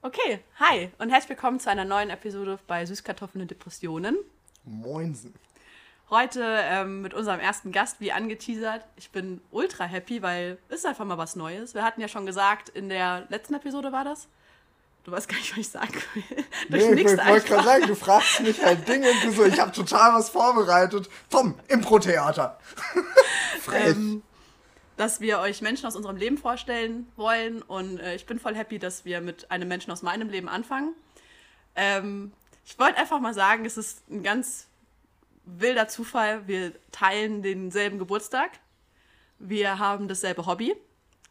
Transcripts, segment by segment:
Okay, hi und herzlich willkommen zu einer neuen Episode bei Süßkartoffeln und Depressionen. Moinsen. Heute ähm, mit unserem ersten Gast, wie angeteasert. Ich bin ultra happy, weil es ist einfach mal was Neues. Wir hatten ja schon gesagt, in der letzten Episode war das. Du weißt gar nicht, was ich sagen will. Nee, ich wollte gerade sagen, du fragst mich halt Dinge und du so, ich habe total was vorbereitet. Tom, Impro-Theater. Frech. ähm, dass wir euch Menschen aus unserem Leben vorstellen wollen. Und äh, ich bin voll happy, dass wir mit einem Menschen aus meinem Leben anfangen. Ähm, ich wollte einfach mal sagen, es ist ein ganz wilder Zufall. Wir teilen denselben Geburtstag. Wir haben dasselbe Hobby.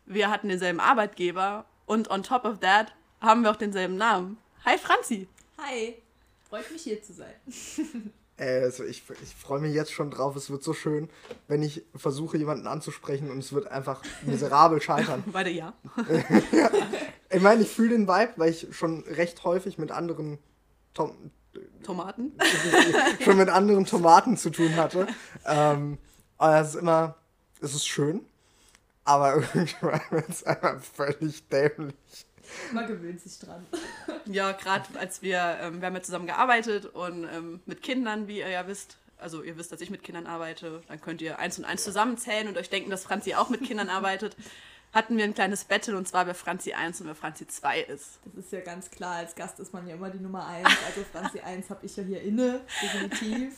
Wir hatten denselben Arbeitgeber. Und on top of that haben wir auch denselben Namen. Hi Franzi. Hi, freut mich hier zu sein. Also ich, ich freue mich jetzt schon drauf. Es wird so schön, wenn ich versuche, jemanden anzusprechen und es wird einfach miserabel scheitern. Beide ja. Ich meine, ich fühle den Vibe, weil ich schon recht häufig mit anderen Tom, Tomaten. schon mit anderen Tomaten zu tun hatte. Ähm, aber es ist immer, es ist schön, aber irgendwann wird es einfach völlig dämlich. Man gewöhnt sich dran. Ja, gerade als wir, ähm, wir haben ja zusammen gearbeitet und ähm, mit Kindern, wie ihr ja wisst, also ihr wisst, dass ich mit Kindern arbeite, dann könnt ihr eins und eins zusammenzählen und euch denken, dass Franzi auch mit Kindern arbeitet. Hatten wir ein kleines Battle und zwar wer Franzi 1 und wer Franzi 2 ist. Das ist ja ganz klar, als Gast ist man ja immer die Nummer 1. Also Franzi 1 habe ich ja hier inne, definitiv.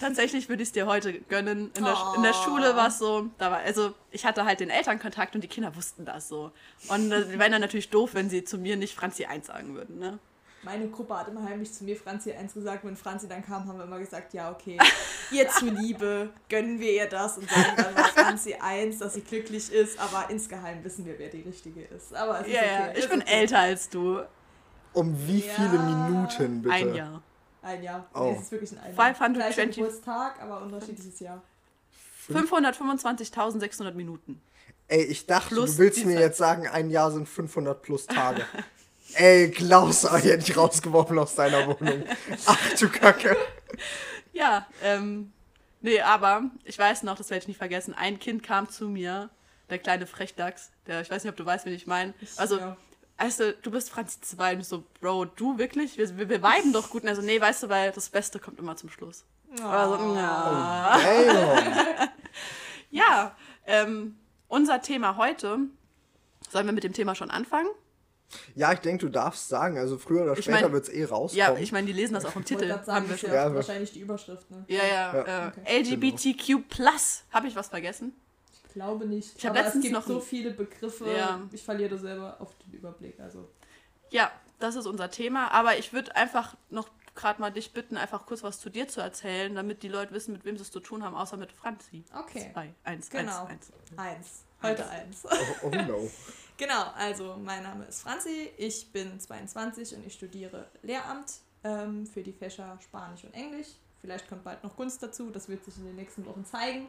Tatsächlich würde ich es dir heute gönnen. In der, in der Oh. Schule war es so, da war, also ich hatte halt den Elternkontakt und die Kinder wussten das so. Und äh, die wären dann natürlich doof, wenn sie zu mir nicht Franzi 1 sagen würden, ne? Meine Gruppe hat immer heimlich zu mir Franzi 1 gesagt. Wenn Franzi dann kam, haben wir immer gesagt, ja okay, ihr zuliebe gönnen wir ihr das und sagen dann mal Franzi 1, dass sie glücklich ist. Aber insgeheim wissen wir, wer die Richtige ist. Aber es ist Ja, okay. ich ist bin okay. älter als du. Um wie Ja. viele Minuten bitte? Ein Jahr. Ein Jahr. Oh. Nee, es ist wirklich ein Jahr. 520. Gleicher Geburtstag, aber unterschiedliches Jahr. 525.600 Minuten. Ey, ich dachte, Plus du willst mir Zeit. jetzt sagen, ein Jahr sind 500 plus Tage. Ey, Klaus, aber hätte ich rausgeworfen aus deiner Wohnung. Ach du Kacke. Ja, ähm, nee, aber ich weiß noch, das werde ich nicht vergessen, ein Kind kam zu mir, der kleine Frechdachs, der, ich weiß nicht, ob du weißt, wen ich meine. Also, Ja. weißt du, du bist Franzi 2 und ich so, Bro, du wirklich? Wir, wir, wir viben doch gut. Und er so, nee, weißt du, weil das Beste kommt immer zum Schluss. Also, na. Damn. Ja, ähm, unser Thema heute, sollen wir mit dem Thema schon anfangen? Ja, ich denke, du darfst sagen. Also früher oder Ich später mein- wird es eh Ja, rauskommen. ich meine, die lesen das auch im Ich Titel. sagen, Haben wir das ja, Ja, wahrscheinlich die Überschrift, ne? Ja, ja. Ja. Äh, Okay. LGBTQ+. Habe ich was vergessen? Ich glaube nicht. Ich hab aber letztens es gibt noch so viele Begriffe. Ja. Ich verliere selber auf den Überblick. Also Ja, das ist unser Thema. Aber ich würde einfach noch gerade mal dich bitten, einfach kurz was zu dir zu erzählen, damit die Leute wissen, mit wem sie es zu tun haben, außer mit Franzi. Okay. Zwei, eins, Genau. eins, eins. eins. Heute eins. Oh, oh no. Genau, also mein Name ist Franzi, ich bin 22 und ich studiere Lehramt ähm, für die Fächer Spanisch und Englisch. Vielleicht kommt bald noch Kunst dazu, das wird sich in den nächsten Wochen zeigen.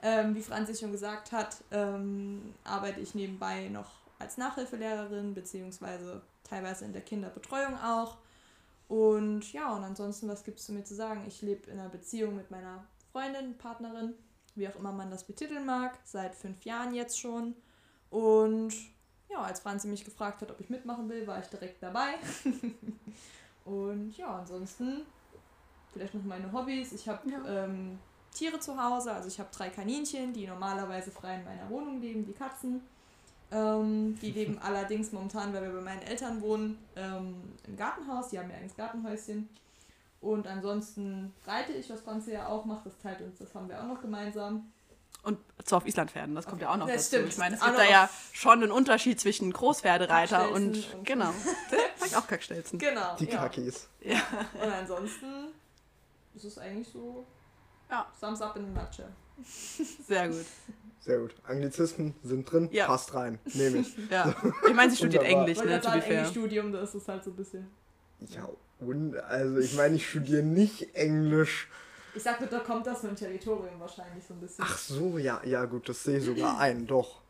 Ähm, wie Franzi schon gesagt hat, ähm, arbeite ich nebenbei noch als Nachhilfelehrerin, beziehungsweise teilweise in der Kinderbetreuung auch. Und ja, und ansonsten, was gibt es zu mir zu sagen? Ich lebe in einer Beziehung mit meiner Freundin, Partnerin, wie auch immer man das betiteln mag, seit fünf Jahren jetzt schon. Und ja, als Franzi mich gefragt hat, ob ich mitmachen will, war ich direkt dabei. und ja, ansonsten vielleicht noch meine Hobbys. Ich habe Ja. ähm, Tiere zu Hause, also ich habe drei Kaninchen, die normalerweise frei in meiner Wohnung leben, die Katzen. Ähm, die leben allerdings momentan, weil wir bei meinen Eltern wohnen, ähm, im Gartenhaus. Die haben ja eigenes Gartenhäuschen. Und ansonsten reite ich, was Franzi ja auch macht. Das teilt uns, das haben wir auch noch gemeinsam. Und zwar auf Islandpferden, das kommt ja auch noch Das dazu. stimmt. Ich meine, es Auch gibt da ja schon einen Unterschied zwischen Großpferdereiter und, und- genau. Ich auch Kackstelzen. Genau. Die ja. Kakis. Und ansonsten ist es eigentlich so Ja. Thumbs up in a nutshell. Sehr gut. Sehr gut. Anglizisten sind drin. Ja. Passt rein. Nehme ich. Ja. Ich meine, sie studiert. Englisch, ne, fair. Englischstudium, da ist es halt so ein bisschen. Ja, und also ich meine, ich studiere nicht Englisch. Ich sag, da kommt das mit dem Territorium wahrscheinlich so ein bisschen. Ach so, ja, ja gut, das sehe ich sogar ein. Doch.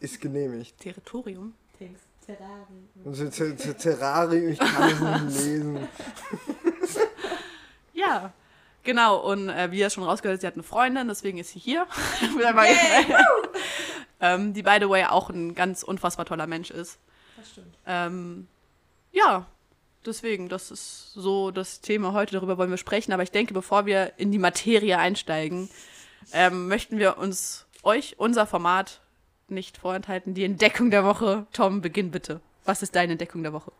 Ist genehmigt. Territorium? Thanks. Terrari. Ter- Ter- Ter- Terrarium, ich kann es nicht lesen. Ja. Genau, und äh, wie ihr schon rausgehört habt, sie hat eine Freundin, deswegen ist sie hier. ähm, die, by the way, auch ein ganz unfassbar toller Mensch ist. Das stimmt. Ähm, ja, deswegen, das ist so das Thema heute, darüber wollen wir sprechen. Aber ich denke, bevor wir in die Materie einsteigen, ähm, möchten wir uns euch unser Format nicht vorenthalten. Die Entdeckung der Woche. Tom, beginn bitte. Was ist deine Entdeckung der Woche?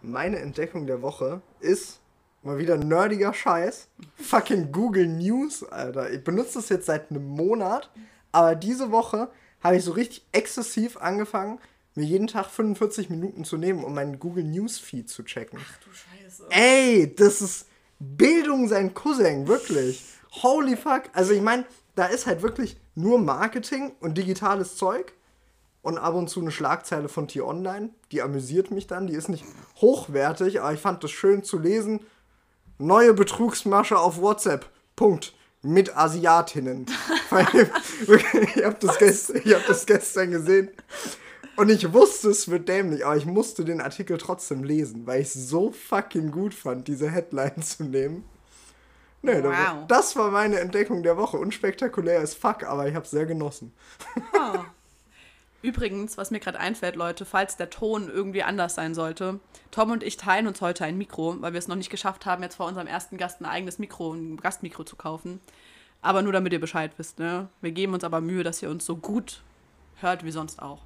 Meine Entdeckung der Woche ist mal wieder nerdiger Scheiß. Fucking Google News, Alter. Ich benutze das jetzt seit einem Monat, aber diese Woche habe ich so richtig exzessiv angefangen, mir jeden Tag 45 Minuten zu nehmen, um meinen Google News Feed zu checken. Ach du Scheiße. Ey, das ist Bildung sein Cousin, wirklich. Holy fuck. Also ich meine, da ist halt wirklich nur Marketing und digitales Zeug und ab und zu eine Schlagzeile von T-Online. Die amüsiert mich dann. Die ist nicht hochwertig, aber ich fand das schön zu lesen. Neue Betrugsmasche auf WhatsApp. Punkt. Mit Asiatinnen. ich habe das, hab das gestern gesehen. Und ich wusste, es wird dämlich, aber ich musste den Artikel trotzdem lesen, weil ich es so fucking gut fand, diese Headline zu nehmen. Nee, wow. das war meine Entdeckung der Woche. Unspektakulär ist fuck, aber ich habe es sehr genossen. Oh. Übrigens, was mir gerade einfällt, Leute, falls der Ton irgendwie anders sein sollte, Tom und ich teilen uns heute ein Mikro, weil wir es noch nicht geschafft haben, jetzt vor unserem ersten Gast ein eigenes Mikro, ein Gastmikro zu kaufen. Aber nur damit ihr Bescheid wisst, ne? Wir geben uns aber Mühe, dass ihr uns so gut hört wie sonst auch.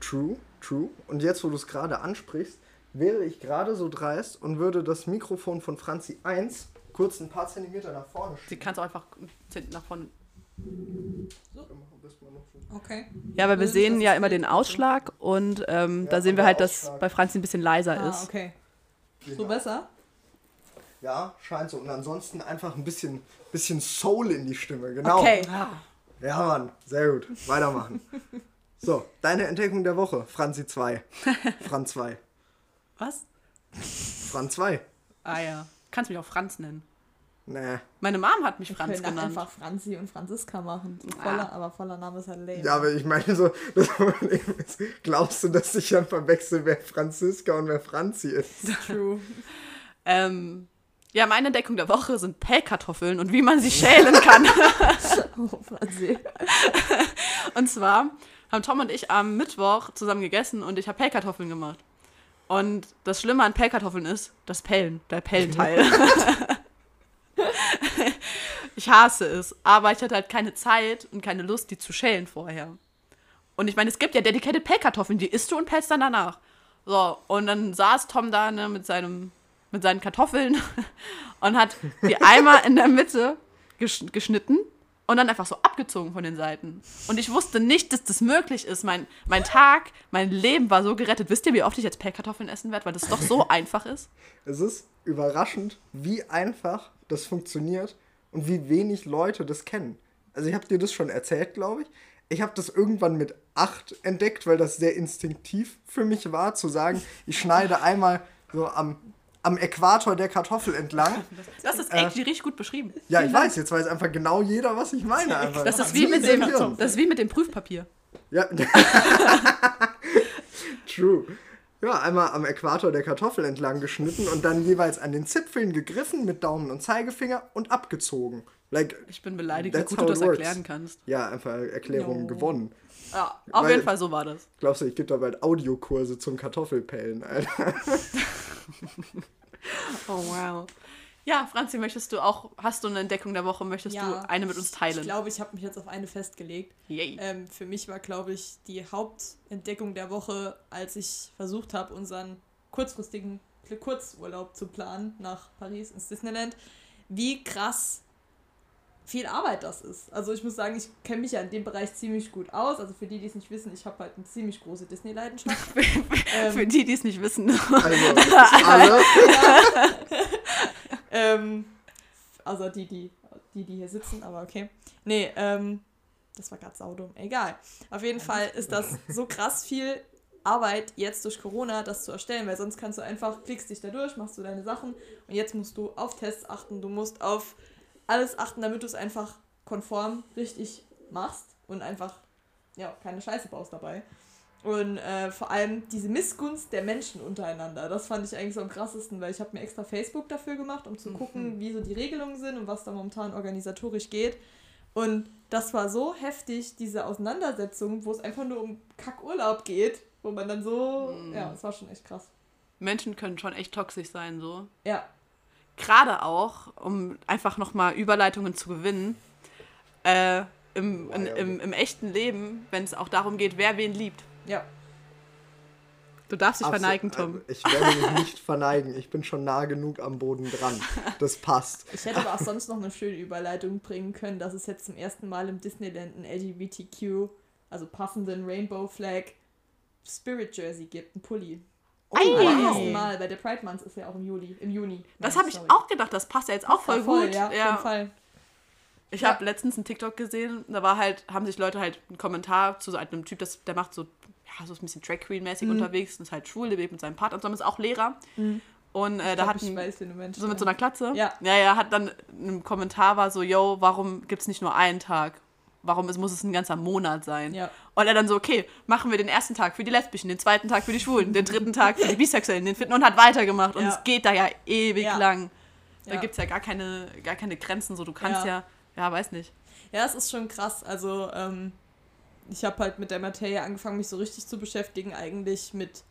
True, true. Und jetzt, wo du es gerade ansprichst, wäre ich gerade so dreist und würde das Mikrofon von Franzi 1 kurz ein paar Zentimeter nach vorne schieben. Sie kann es auch einfach nach vorne so. Okay. Ja, aber wir also sehen ja immer den Ausschlag und ähm, ja, da sehen wir halt, dass bei Franzi ein bisschen leiser ah, ist. okay. Genau. So besser? Ja, scheint so. Und ansonsten einfach ein bisschen, bisschen Soul in die Stimme, genau. Okay. Ja, Mann, sehr gut. Weitermachen. so, deine Entdeckung der Woche, Franzi 2. Franz 2. Was? Franz 2. Ah ja. Kannst mich auch Franz nennen. Nee. Meine Mom hat mich Franz genannt. einfach Franzi und Franziska machen. Voller, ah. Aber voller Name ist halt lame. Ja, aber ich meine so, ist, glaubst du, dass ich dann verwechsel, wer Franziska und wer Franzi ist? True. ähm, ja, meine Entdeckung der Woche sind Pellkartoffeln und wie man sie schälen kann. oh, Franzi. und zwar haben Tom und ich am Mittwoch zusammen gegessen und ich habe Pellkartoffeln gemacht. Und das Schlimme an Pellkartoffeln ist das Pellen, der Pellenteil. ich hasse es. Aber ich hatte halt keine Zeit und keine Lust, die zu schälen vorher. Und ich meine, es gibt ja dedicated Pellkartoffeln, die isst du und pellst dann danach. So, und dann saß Tom da ne, mit, seinem, mit seinen Kartoffeln und hat die einmal in der Mitte geschnitten und dann einfach so abgezogen von den Seiten. Und ich wusste nicht, dass das möglich ist. Mein, mein Tag, mein Leben war so gerettet. Wisst ihr, wie oft ich jetzt Pellkartoffeln essen werde, weil das doch so einfach ist? Es ist überraschend, wie einfach das funktioniert und wie wenig Leute das kennen. Also ich habe dir das schon erzählt, glaube ich. Ich habe das irgendwann mit acht entdeckt, weil das sehr instinktiv für mich war, zu sagen, ich schneide einmal so am, am Äquator der Kartoffel entlang. Das ist echt äh, richtig gut beschrieben. Ja, ich weiß, jetzt weiß einfach genau jeder, was ich meine. Einfach. Das, ist wie mit dem, das ist wie mit dem Prüfpapier. Ja. True. Ja, einmal am Äquator der Kartoffel entlang geschnitten und dann jeweils an den Zipfeln gegriffen mit Daumen und Zeigefinger und abgezogen. Like, ich bin beleidigt, wie gut du das works. erklären kannst. Ja, einfach Erklärungen no. gewonnen. Ja, auf Weil, jeden Fall so war das. Glaubst du, ich gebe da bald Audiokurse zum Kartoffelpellen, Alter? oh, wow. Ja, Franzi, möchtest du auch, hast du eine Entdeckung der Woche, möchtest ja, du eine mit uns teilen? Ich glaube, ich habe mich jetzt auf eine festgelegt. Ähm, für mich war, glaube ich, die Hauptentdeckung der Woche, als ich versucht habe, unseren kurzfristigen Kurzurlaub zu planen nach Paris ins Disneyland, wie krass viel Arbeit das ist. Also ich muss sagen, ich kenne mich ja in dem Bereich ziemlich gut aus. Also für die, die es nicht wissen, ich habe halt eine ziemlich große Disney-Leidenschaft. ähm, für die, die es nicht wissen. Also, alle. ähm, also die, die, die, die hier sitzen, aber okay. Nee, ähm, das war gerade saudumm. Egal. Auf jeden Fall ist das so krass viel Arbeit jetzt durch Corona, das zu erstellen, weil sonst kannst du einfach, klickst dich da durch, machst du deine Sachen und jetzt musst du auf Tests achten, du musst auf alles achten, damit du es einfach konform richtig machst und einfach ja, keine Scheiße baust dabei. Und äh, vor allem diese Missgunst der Menschen untereinander, das fand ich eigentlich so am krassesten, weil ich habe mir extra Facebook dafür gemacht, um zu mhm. gucken, wie so die Regelungen sind und was da momentan organisatorisch geht. Und das war so heftig, diese Auseinandersetzung, wo es einfach nur um Kackurlaub geht, wo man dann so, mhm. ja, das war schon echt krass. Menschen können schon echt toxisch sein, so. Ja. Gerade auch, um einfach nochmal Überleitungen zu gewinnen, äh, im, in, im, im echten Leben, wenn es auch darum geht, wer wen liebt. Ja. Du darfst dich Absolut. verneigen, Tom. Ich werde mich nicht verneigen. Ich bin schon nah genug am Boden dran. Das passt. Ich hätte aber auch sonst noch eine schöne Überleitung bringen können, dass es jetzt zum ersten Mal im Disneyland ein LGBTQ, also passenden Rainbow Flag Spirit Jersey gibt, ein Pulli. Oh, Wow. ersten Mal, weil der Pride Month ist ja auch im Juli. Im Juni. Das habe ich sorry. auch gedacht, das passt ja jetzt auch voll, gut. Ja, jeden Fall. Ich Ja. habe letztens einen TikTok gesehen, da war halt, haben sich Leute halt einen Kommentar zu so einem Typ, das, der macht so, ja, so ein bisschen Drag Queen-mäßig Mhm. unterwegs und ist halt schwul, lebt mit seinem Partner und so, ist auch Lehrer. Und äh, da glaub, hat ein, weiß, so mit so einer Klatze. Ja. Ja, ja, hat dann ein Kommentar war so, yo, warum gibt es nicht nur einen Tag? Warum es, muss es ein ganzer Monat sein? Ja. Und er dann so, okay, machen wir den ersten Tag für die Lesbischen, den zweiten Tag für die Schwulen, den dritten Tag für die Bisexuellen, den vierten und hat weitergemacht. Und Ja. es geht da ja ewig Ja. lang. Da Ja. gibt es ja gar keine, gar keine Grenzen. So, du kannst ja, Ja. ja, weiß nicht. Ja, es ist schon krass. Also, ähm, ich habe halt mit der Materie angefangen, mich so richtig zu beschäftigen, eigentlich mit,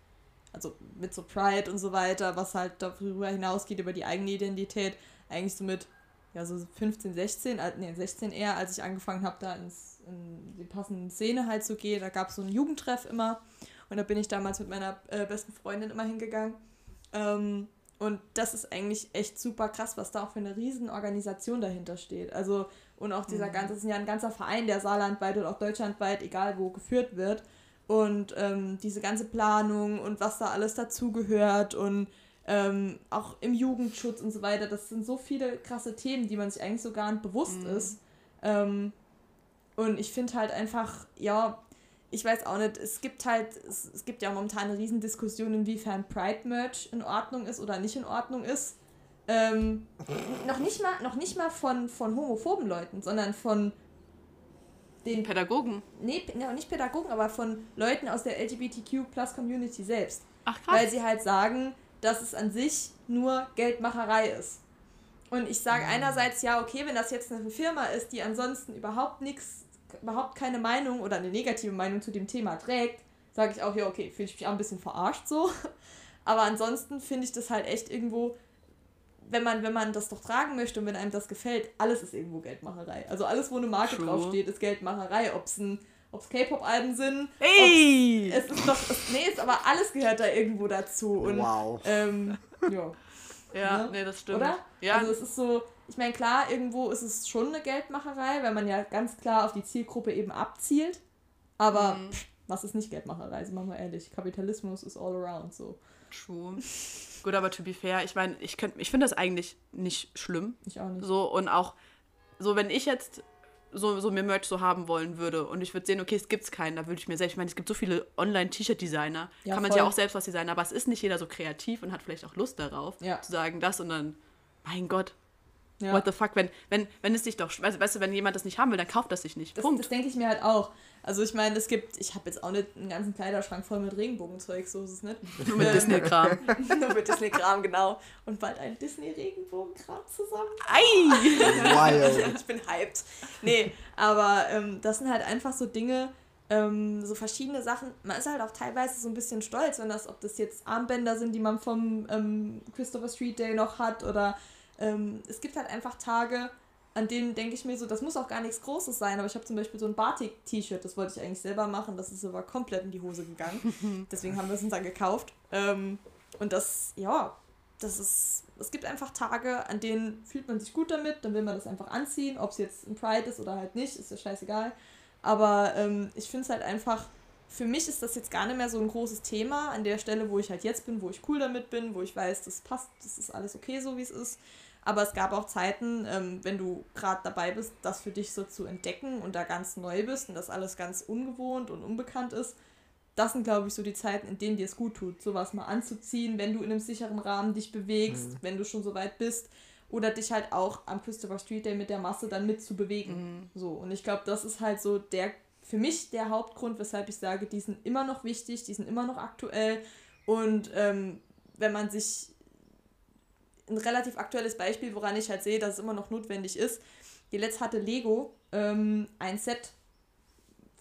also mit so Pride und so weiter, was halt darüber hinausgeht, über die eigene Identität. Eigentlich so mit, ja, so 15, 16, äh, nee, 16 eher, als ich angefangen habe, da ins, in die passende Szene halt zu gehen. Da gab es so einen Jugendtreff immer. Und da bin ich damals mit meiner äh, besten Freundin immer hingegangen. Ähm, und das ist eigentlich echt super krass, was da auch für eine riesen Organisation dahinter steht. Also, und auch dieser ganze, das ist ja ein ganzer Verein, der saarlandweit oder auch deutschlandweit, egal wo, geführt wird. Und ähm, diese ganze Planung und was da alles dazugehört und ähm, auch im Jugendschutz und so weiter, das sind so viele krasse Themen, die man sich eigentlich so gar nicht bewusst ist. Ähm, und ich finde halt einfach, ja, ich weiß auch nicht, es gibt halt, es, es gibt ja momentan eine riesen Diskussion, inwiefern Pride-Merch in Ordnung ist oder nicht in Ordnung ist. Ähm, noch nicht mal, noch nicht mal von, von homophoben Leuten, sondern von den, Pädagogen. nee, nicht Pädagogen, aber von Leuten aus der LGBTQ-Plus-Community selbst. Ach krass. Weil sie halt sagen, dass es an sich nur Geldmacherei ist. Und ich sage einerseits, ja, okay, wenn das jetzt eine Firma ist, die ansonsten überhaupt nichts, überhaupt keine Meinung oder eine negative Meinung zu dem Thema trägt, sage ich auch, ja, okay, fühle ich mich auch ein bisschen verarscht so. Aber ansonsten finde ich das halt echt irgendwo, wenn man, wenn man das doch tragen möchte und wenn einem das gefällt, alles ist irgendwo Geldmacherei. Also alles, wo eine Marke True. draufsteht, ist Geldmacherei. Ob es ein ob's K-Pop-Alben sind, Ey! es ist doch, es, nee, ist aber alles gehört da irgendwo dazu. Und, Wow. Ähm, ja, ja, ne? nee, das stimmt. oder? Ja, Also es ist so, ich meine, klar, irgendwo ist es schon eine Geldmacherei, weil man ja ganz klar auf die Zielgruppe eben abzielt. Aber Mhm. pff, was ist nicht Geldmacherei? Sind wir mal ehrlich. Kapitalismus ist all around so. true. Gut, aber to be fair, ich meine, ich, könnt- ich finde das eigentlich nicht schlimm. Ich auch nicht. So und auch, so wenn ich jetzt so, so mir Merch so haben wollen würde. Und ich würde sehen, okay, es gibt keinen, da würde ich mir selbst, ich meine, es gibt so viele Online-T-Shirt-Designer, Ja, kann man sich ja auch selbst was designen, aber es ist nicht jeder so kreativ und hat vielleicht auch Lust darauf, Ja. zu sagen, das und dann, mein Gott, Ja. what the fuck, wenn, wenn, wenn es dich doch, weißt, weißt du, wenn jemand das nicht haben will, dann kauft das sich nicht. Das, Punkt. das denke ich mir halt auch. Also ich meine, es gibt, ich habe jetzt auch nicht einen ganzen Kleiderschrank voll mit Regenbogenzeug, so ist es nicht. Nur mit Disney-Kram. Nur mit Disney-Kram, genau. Und bald ein Disney-Regenbogenkram zusammen. Ei! Wild. ich bin hyped. Nee, aber ähm, das sind halt einfach so Dinge, ähm, so verschiedene Sachen. Man ist halt auch teilweise so ein bisschen stolz, wenn das, ob das jetzt Armbänder sind, die man vom ähm, Christopher Street Day noch hat oder ähm, es gibt halt einfach Tage, an denen denke ich mir so, das muss auch gar nichts Großes sein, aber ich habe zum Beispiel so ein Batik-T-Shirt, das wollte ich eigentlich selber machen, das ist aber komplett in die Hose gegangen. Deswegen haben wir es uns dann gekauft. Ähm, und das, ja, das ist, es gibt einfach Tage, an denen fühlt man sich gut damit, dann will man das einfach anziehen, ob es jetzt ein Pride ist oder halt nicht, ist ja scheißegal. Aber ähm, ich finde es halt einfach, für mich ist das jetzt gar nicht mehr so ein großes Thema an der Stelle, wo ich halt jetzt bin, wo ich cool damit bin, wo ich weiß, das passt, das ist alles okay, so wie es ist. Aber es gab auch Zeiten, ähm, wenn du gerade dabei bist, das für dich so zu entdecken und da ganz neu bist und das alles ganz ungewohnt und unbekannt ist. Das sind, glaube ich, so die Zeiten, in denen dir es gut tut, sowas mal anzuziehen, wenn du in einem sicheren Rahmen dich bewegst, wenn du schon so weit bist. Oder dich halt auch am Christopher Street Day mit der Masse dann mitzubewegen. So, und ich glaube, das ist halt so der, für mich der Hauptgrund, weshalb ich sage, die sind immer noch wichtig, die sind immer noch aktuell. Und ähm, wenn man sich ein relativ aktuelles Beispiel, woran ich halt sehe, dass es immer noch notwendig ist. Jetzt hatte Lego ähm, ein Set,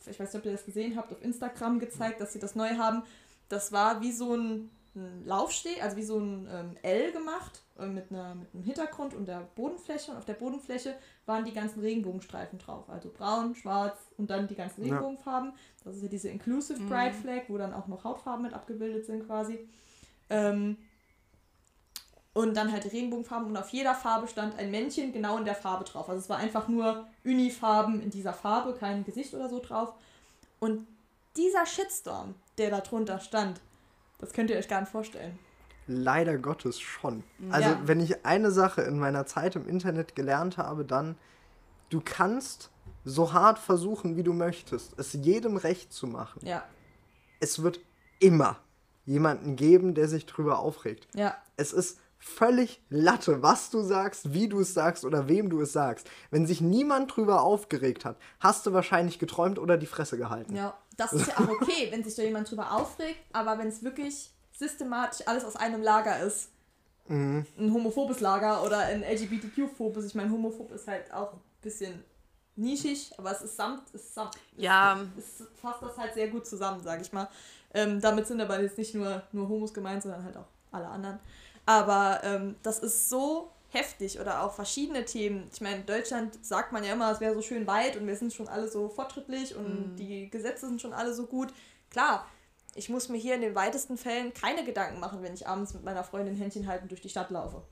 ich weiß nicht, ob ihr das gesehen habt, auf Instagram gezeigt, dass sie das neu haben. Das war wie so ein, ein Laufsteg, also wie so ein ähm, L gemacht äh, mit, einer, mit einem Hintergrund und der Bodenfläche. Und auf der Bodenfläche waren die ganzen Regenbogenstreifen drauf. Also braun, schwarz und dann die ganzen Ja. Regenbogenfarben. Das ist ja diese Inclusive Mhm. Pride Flag, wo dann auch noch Hautfarben mit abgebildet sind quasi. Ähm, und dann halt Regenbogenfarben und auf jeder Farbe stand ein Männchen genau in der Farbe drauf. Also es war einfach nur Unifarben in dieser Farbe, kein Gesicht oder so drauf. Und dieser Shitstorm, der da drunter stand, das könnt ihr euch gar nicht vorstellen. Leider Gottes schon. Also, Ja. wenn ich eine Sache in meiner Zeit im Internet gelernt habe, dann, du kannst so hart versuchen, wie du möchtest, es jedem recht zu machen. Ja, Es wird immer jemanden geben, der sich drüber aufregt. ja, Es ist völlig Latte, was du sagst, wie du es sagst oder wem du es sagst. Wenn sich niemand drüber aufgeregt hat, hast du wahrscheinlich geträumt oder die Fresse gehalten. ja. Das ist ja auch okay, wenn sich da jemand drüber aufregt, aber wenn es wirklich systematisch alles aus einem Lager ist, Mhm. ein homophobes Lager oder ein LGBTQ-phobes, ich meine, homophob ist halt auch ein bisschen nischig, aber es ist samt, es ist samt, Ja. es, es fasst das halt sehr gut zusammen, sage ich mal. Ähm, damit sind aber jetzt nicht nur, nur Homos gemeint, sondern halt auch alle anderen. Aber ähm, das ist so heftig oder auch verschiedene Themen. Ich meine, in Deutschland sagt man ja immer, es wäre so schön weit und wir sind schon alle so fortschrittlich und die Gesetze sind schon alle so gut. Klar, ich muss mir hier in den weitesten Fällen keine Gedanken machen, wenn ich abends mit meiner Freundin Händchen halten durch die Stadt laufe.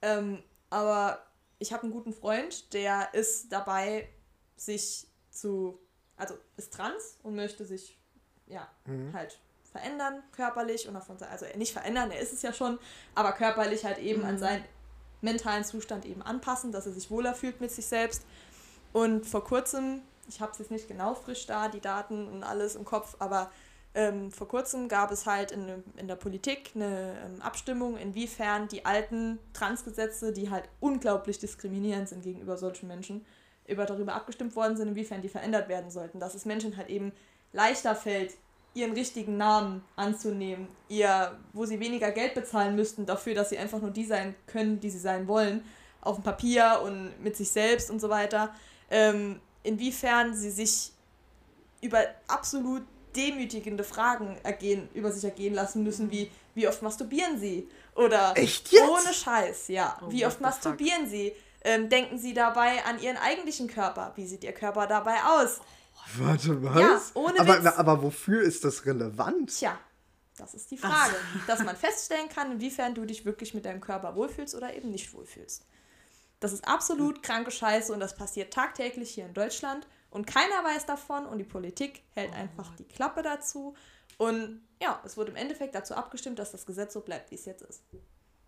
Ähm, aber ich habe einen guten Freund, der ist dabei, sich zu, also ist trans und möchte sich ja halt verändern körperlich und davon, also nicht verändern, er ist es ja schon, aber körperlich halt eben an seinen mentalen Zustand eben anpassen, dass er sich wohler fühlt mit sich selbst. Und vor kurzem, ich habe es jetzt nicht genau frisch da, die Daten und alles im Kopf, aber ähm, vor kurzem gab es halt in, in der Politik eine ähm, Abstimmung, inwiefern die alten Transgesetze, die halt unglaublich diskriminierend sind gegenüber solchen Menschen, über darüber abgestimmt worden sind, inwiefern die verändert werden sollten. Dass es Menschen halt eben leichter fällt, ihren richtigen Namen anzunehmen, ihr, wo sie weniger Geld bezahlen müssten dafür, dass sie einfach nur die sein können, die sie sein wollen, auf dem Papier und mit sich selbst und so weiter. Ähm, inwiefern sie sich über absolut demütigende Fragen ergehen, über sich ergehen lassen müssen, wie wie oft masturbieren sie? Oder Echt jetzt? ohne Scheiß, ja. Oh, wie oft the fuck? masturbieren sie? Ähm, denken sie dabei an ihren eigentlichen Körper? Wie sieht ihr Körper dabei aus? Warte, was? Ja, ohne aber, Witz. aber wofür ist das relevant? Tja, das ist die Frage. Dass man feststellen kann, inwiefern du dich wirklich mit deinem Körper wohlfühlst oder eben nicht wohlfühlst. Das ist absolut kranke Scheiße und das passiert tagtäglich hier in Deutschland und keiner weiß davon und die Politik hält einfach die Klappe dazu. Und ja, es wurde im Endeffekt dazu abgestimmt, dass das Gesetz so bleibt, wie es jetzt ist.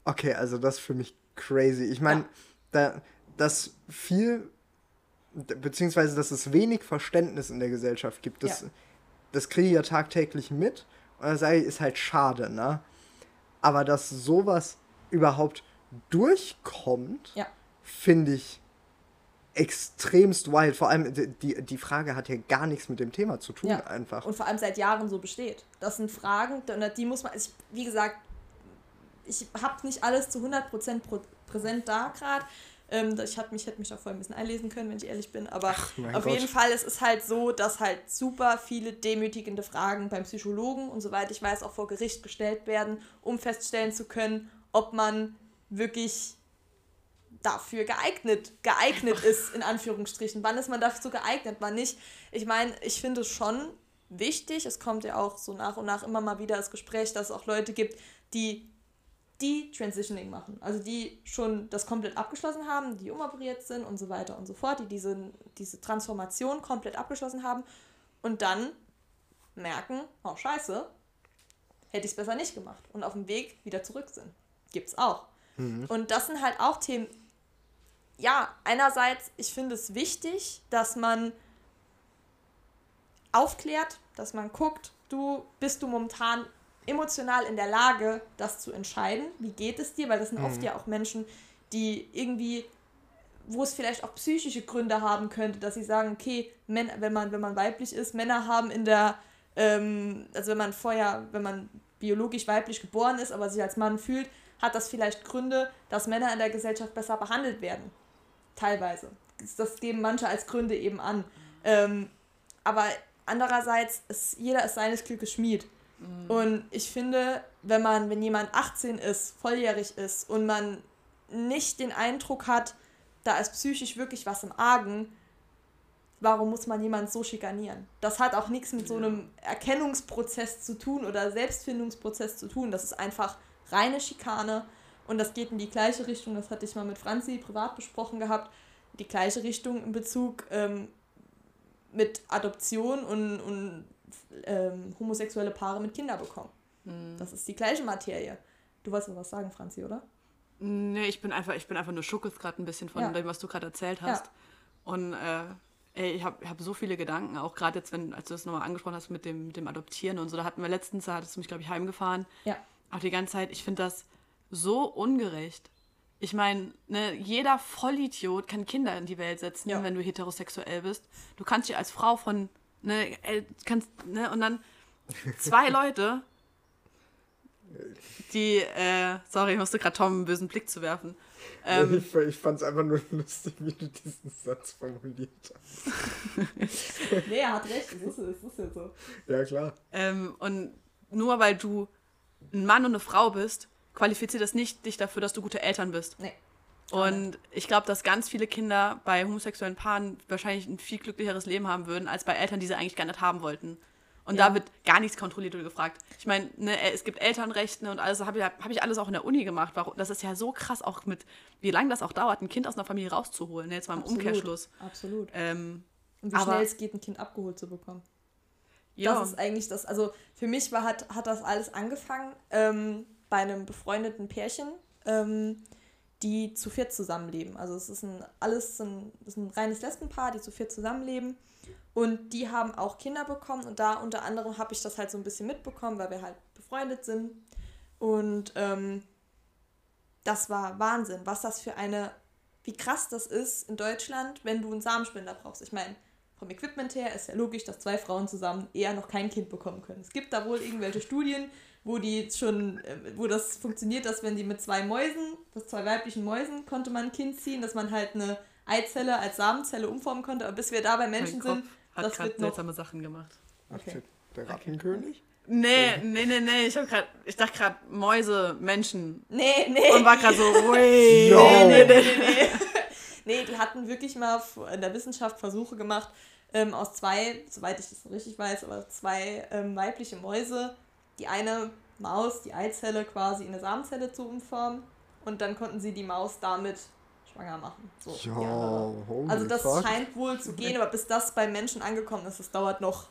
Okay, also das ist für mich crazy. Ich meine, Ja. da, dass viel, beziehungsweise dass es wenig Verständnis in der Gesellschaft gibt, das, Ja. das kriege ich ja tagtäglich mit. Und da sage ich, ist halt schade, ne? Aber dass sowas überhaupt durchkommt, Ja. finde ich extremst wild. Vor allem, die, die Frage hat ja gar nichts mit dem Thema zu tun, Ja. einfach. Und vor allem seit Jahren so besteht. Das sind Fragen, die muss man, ich, wie gesagt, ich habe nicht alles zu 100% prä- präsent da gerade. Ähm, ich hätte mich, hätte mich da vorher ein bisschen einlesen können, wenn ich ehrlich bin. Aber mein auf Gott. jeden Fall, es ist halt so, dass halt super viele demütigende Fragen beim Psychologen und soweit ich weiß auch vor Gericht gestellt werden, um feststellen zu können, ob man wirklich dafür geeignet, geeignet ist, in Anführungsstrichen. Wann ist man dazu geeignet, wann nicht? Ich meine, ich finde es schon wichtig, es kommt ja auch so nach und nach immer mal wieder das Gespräch, dass es auch Leute gibt, die die Transitioning machen, also die schon das komplett abgeschlossen haben, die umoperiert sind und so weiter und so fort, die diese, diese Transformation komplett abgeschlossen haben und dann merken, oh scheiße, hätte ich es besser nicht gemacht und auf dem Weg wieder zurück sind. Gibt's auch. Und das sind halt auch Themen, ja, einerseits, ich finde es wichtig, dass man aufklärt, dass man guckt, du bist du momentan emotional in der Lage, das zu entscheiden. Wie geht es dir? Weil das sind oft ja auch Menschen, die irgendwie, wo es vielleicht auch psychische Gründe haben könnte, dass sie sagen, okay, Männer, wenn man, wenn man weiblich ist, Männer haben in der, ähm, also wenn man vorher, wenn man biologisch weiblich geboren ist, aber sich als Mann fühlt, hat das vielleicht Gründe, dass Männer in der Gesellschaft besser behandelt werden. Teilweise. Das geben manche als Gründe eben an. Ähm, aber andererseits ist jeder ist seines Glückes Schmied. Und ich finde, wenn man, wenn jemand 18 ist, volljährig ist und man nicht den Eindruck hat, da ist psychisch wirklich was im Argen, warum muss man jemanden so schikanieren? Das hat auch nichts mit so einem Erkennungsprozess zu tun oder Selbstfindungsprozess zu tun. Das ist einfach reine Schikane und das geht in die gleiche Richtung. Das hatte ich mal mit Franzi privat besprochen gehabt. Die gleiche Richtung in Bezug ähm, mit Adoption und, und ähm, homosexuelle Paare mit Kindern bekommen. Mhm. Das ist die gleiche Materie. Du wolltest noch was sagen, Franzi, oder? Nee, ich bin einfach, ich bin einfach nur Schuckes gerade ein bisschen von ja. dem, was du gerade erzählt hast. Ja. Und äh, ey, ich habe hab so viele Gedanken, auch gerade jetzt, wenn, als du das nochmal angesprochen hast mit dem, dem Adoptieren und so, da hatten wir letztens, da hattest du mich, glaube ich, heimgefahren. Ja. Auch die ganze Zeit, ich finde das so ungerecht. Ich meine, ne, jeder Vollidiot kann Kinder in die Welt setzen, ja. wenn du heterosexuell bist. Du kannst dich als Frau von, ne, kannst, ne, und dann zwei Leute, die, äh, sorry, ich musste gerade Tom einen bösen Blick zu werfen. Ähm, ich ich fand es einfach nur lustig, wie du diesen Satz formuliert hast. nee, er hat recht, das ist, das ist ja so. Ja, klar. Ähm, und nur weil du ein Mann und eine Frau bist, qualifiziert das nicht dich dafür, dass du gute Eltern bist. Nee. Und ich glaube, dass ganz viele Kinder bei homosexuellen Paaren wahrscheinlich ein viel glücklicheres Leben haben würden, als bei Eltern, die sie eigentlich gar nicht haben wollten. Und ja. da wird gar nichts kontrolliert oder gefragt. Ich meine, ne, es gibt Elternrechte und alles, habe ich, hab ich alles auch in der Uni gemacht. Warum, das ist ja so krass, auch mit, wie lange das auch dauert, ein Kind aus einer Familie rauszuholen. Ne, jetzt mal im Absolut. Umkehrschluss. Absolut. Ähm, und wie aber, schnell es geht, ein Kind abgeholt zu bekommen. Ja. Das ist eigentlich das, also für mich war, hat, hat das alles angefangen ähm, bei einem befreundeten Pärchen, ähm, die zu viert zusammenleben. Also es ist ein alles ein, ist ein reines Lesbenpaar, die zu viert zusammenleben. Und die haben auch Kinder bekommen und da unter anderem habe ich das halt so ein bisschen mitbekommen, weil wir halt befreundet sind. Und ähm, das war Wahnsinn, was das für eine, wie krass das ist in Deutschland, wenn du einen Samenspender brauchst. Ich meine, vom Equipment her ist ja logisch, dass zwei Frauen zusammen eher noch kein Kind bekommen können. Es gibt da wohl irgendwelche Studien, wo die schon, äh, wo das funktioniert, dass wenn die mit zwei Mäusen, das zwei weiblichen Mäusen, konnte man ein Kind ziehen, dass man halt eine Eizelle als Samenzelle umformen konnte. Aber bis wir da bei Menschen sind, hat das gerade seltsame Sachen gemacht. Okay. Der Rattenkönig? Nee, nee, nee, nee. Ich, grad, ich dachte gerade Mäuse, Menschen. Nee, nee. Und war gerade so, wait. No. Nee, nee, nee, nee. nee, die hatten wirklich mal in der Wissenschaft Versuche gemacht, ähm, aus zwei, soweit ich das richtig weiß, aber zwei ähm, weibliche Mäuse, die eine Maus, die Eizelle quasi in eine Samenzelle zu umformen. Und dann konnten sie die Maus damit schwanger machen. So, ja, ja. Also das fuck. scheint wohl zu gehen, aber bis das bei Menschen angekommen ist, das dauert noch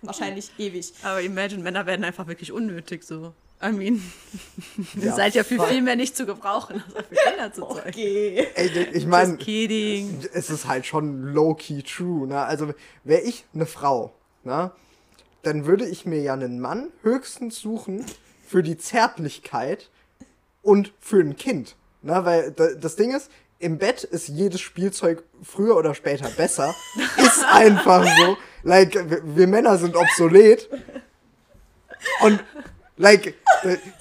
wahrscheinlich ewig. Aber imagine, Männer werden einfach wirklich unnötig so. I mean, ihr ja, seid ja für viel mehr nicht zu gebrauchen, als für Kinder zu zeugen. Okay. Ey, ich meine, es ist halt schon low-key true. Ne? Also wäre ich eine Frau, ne? Dann würde ich mir ja einen Mann höchstens suchen für die Zärtlichkeit und für ein Kind. Ne? Weil das Ding ist, im Bett ist jedes Spielzeug früher oder später besser. ist einfach so. Like, wir Männer sind obsolet. Und, like,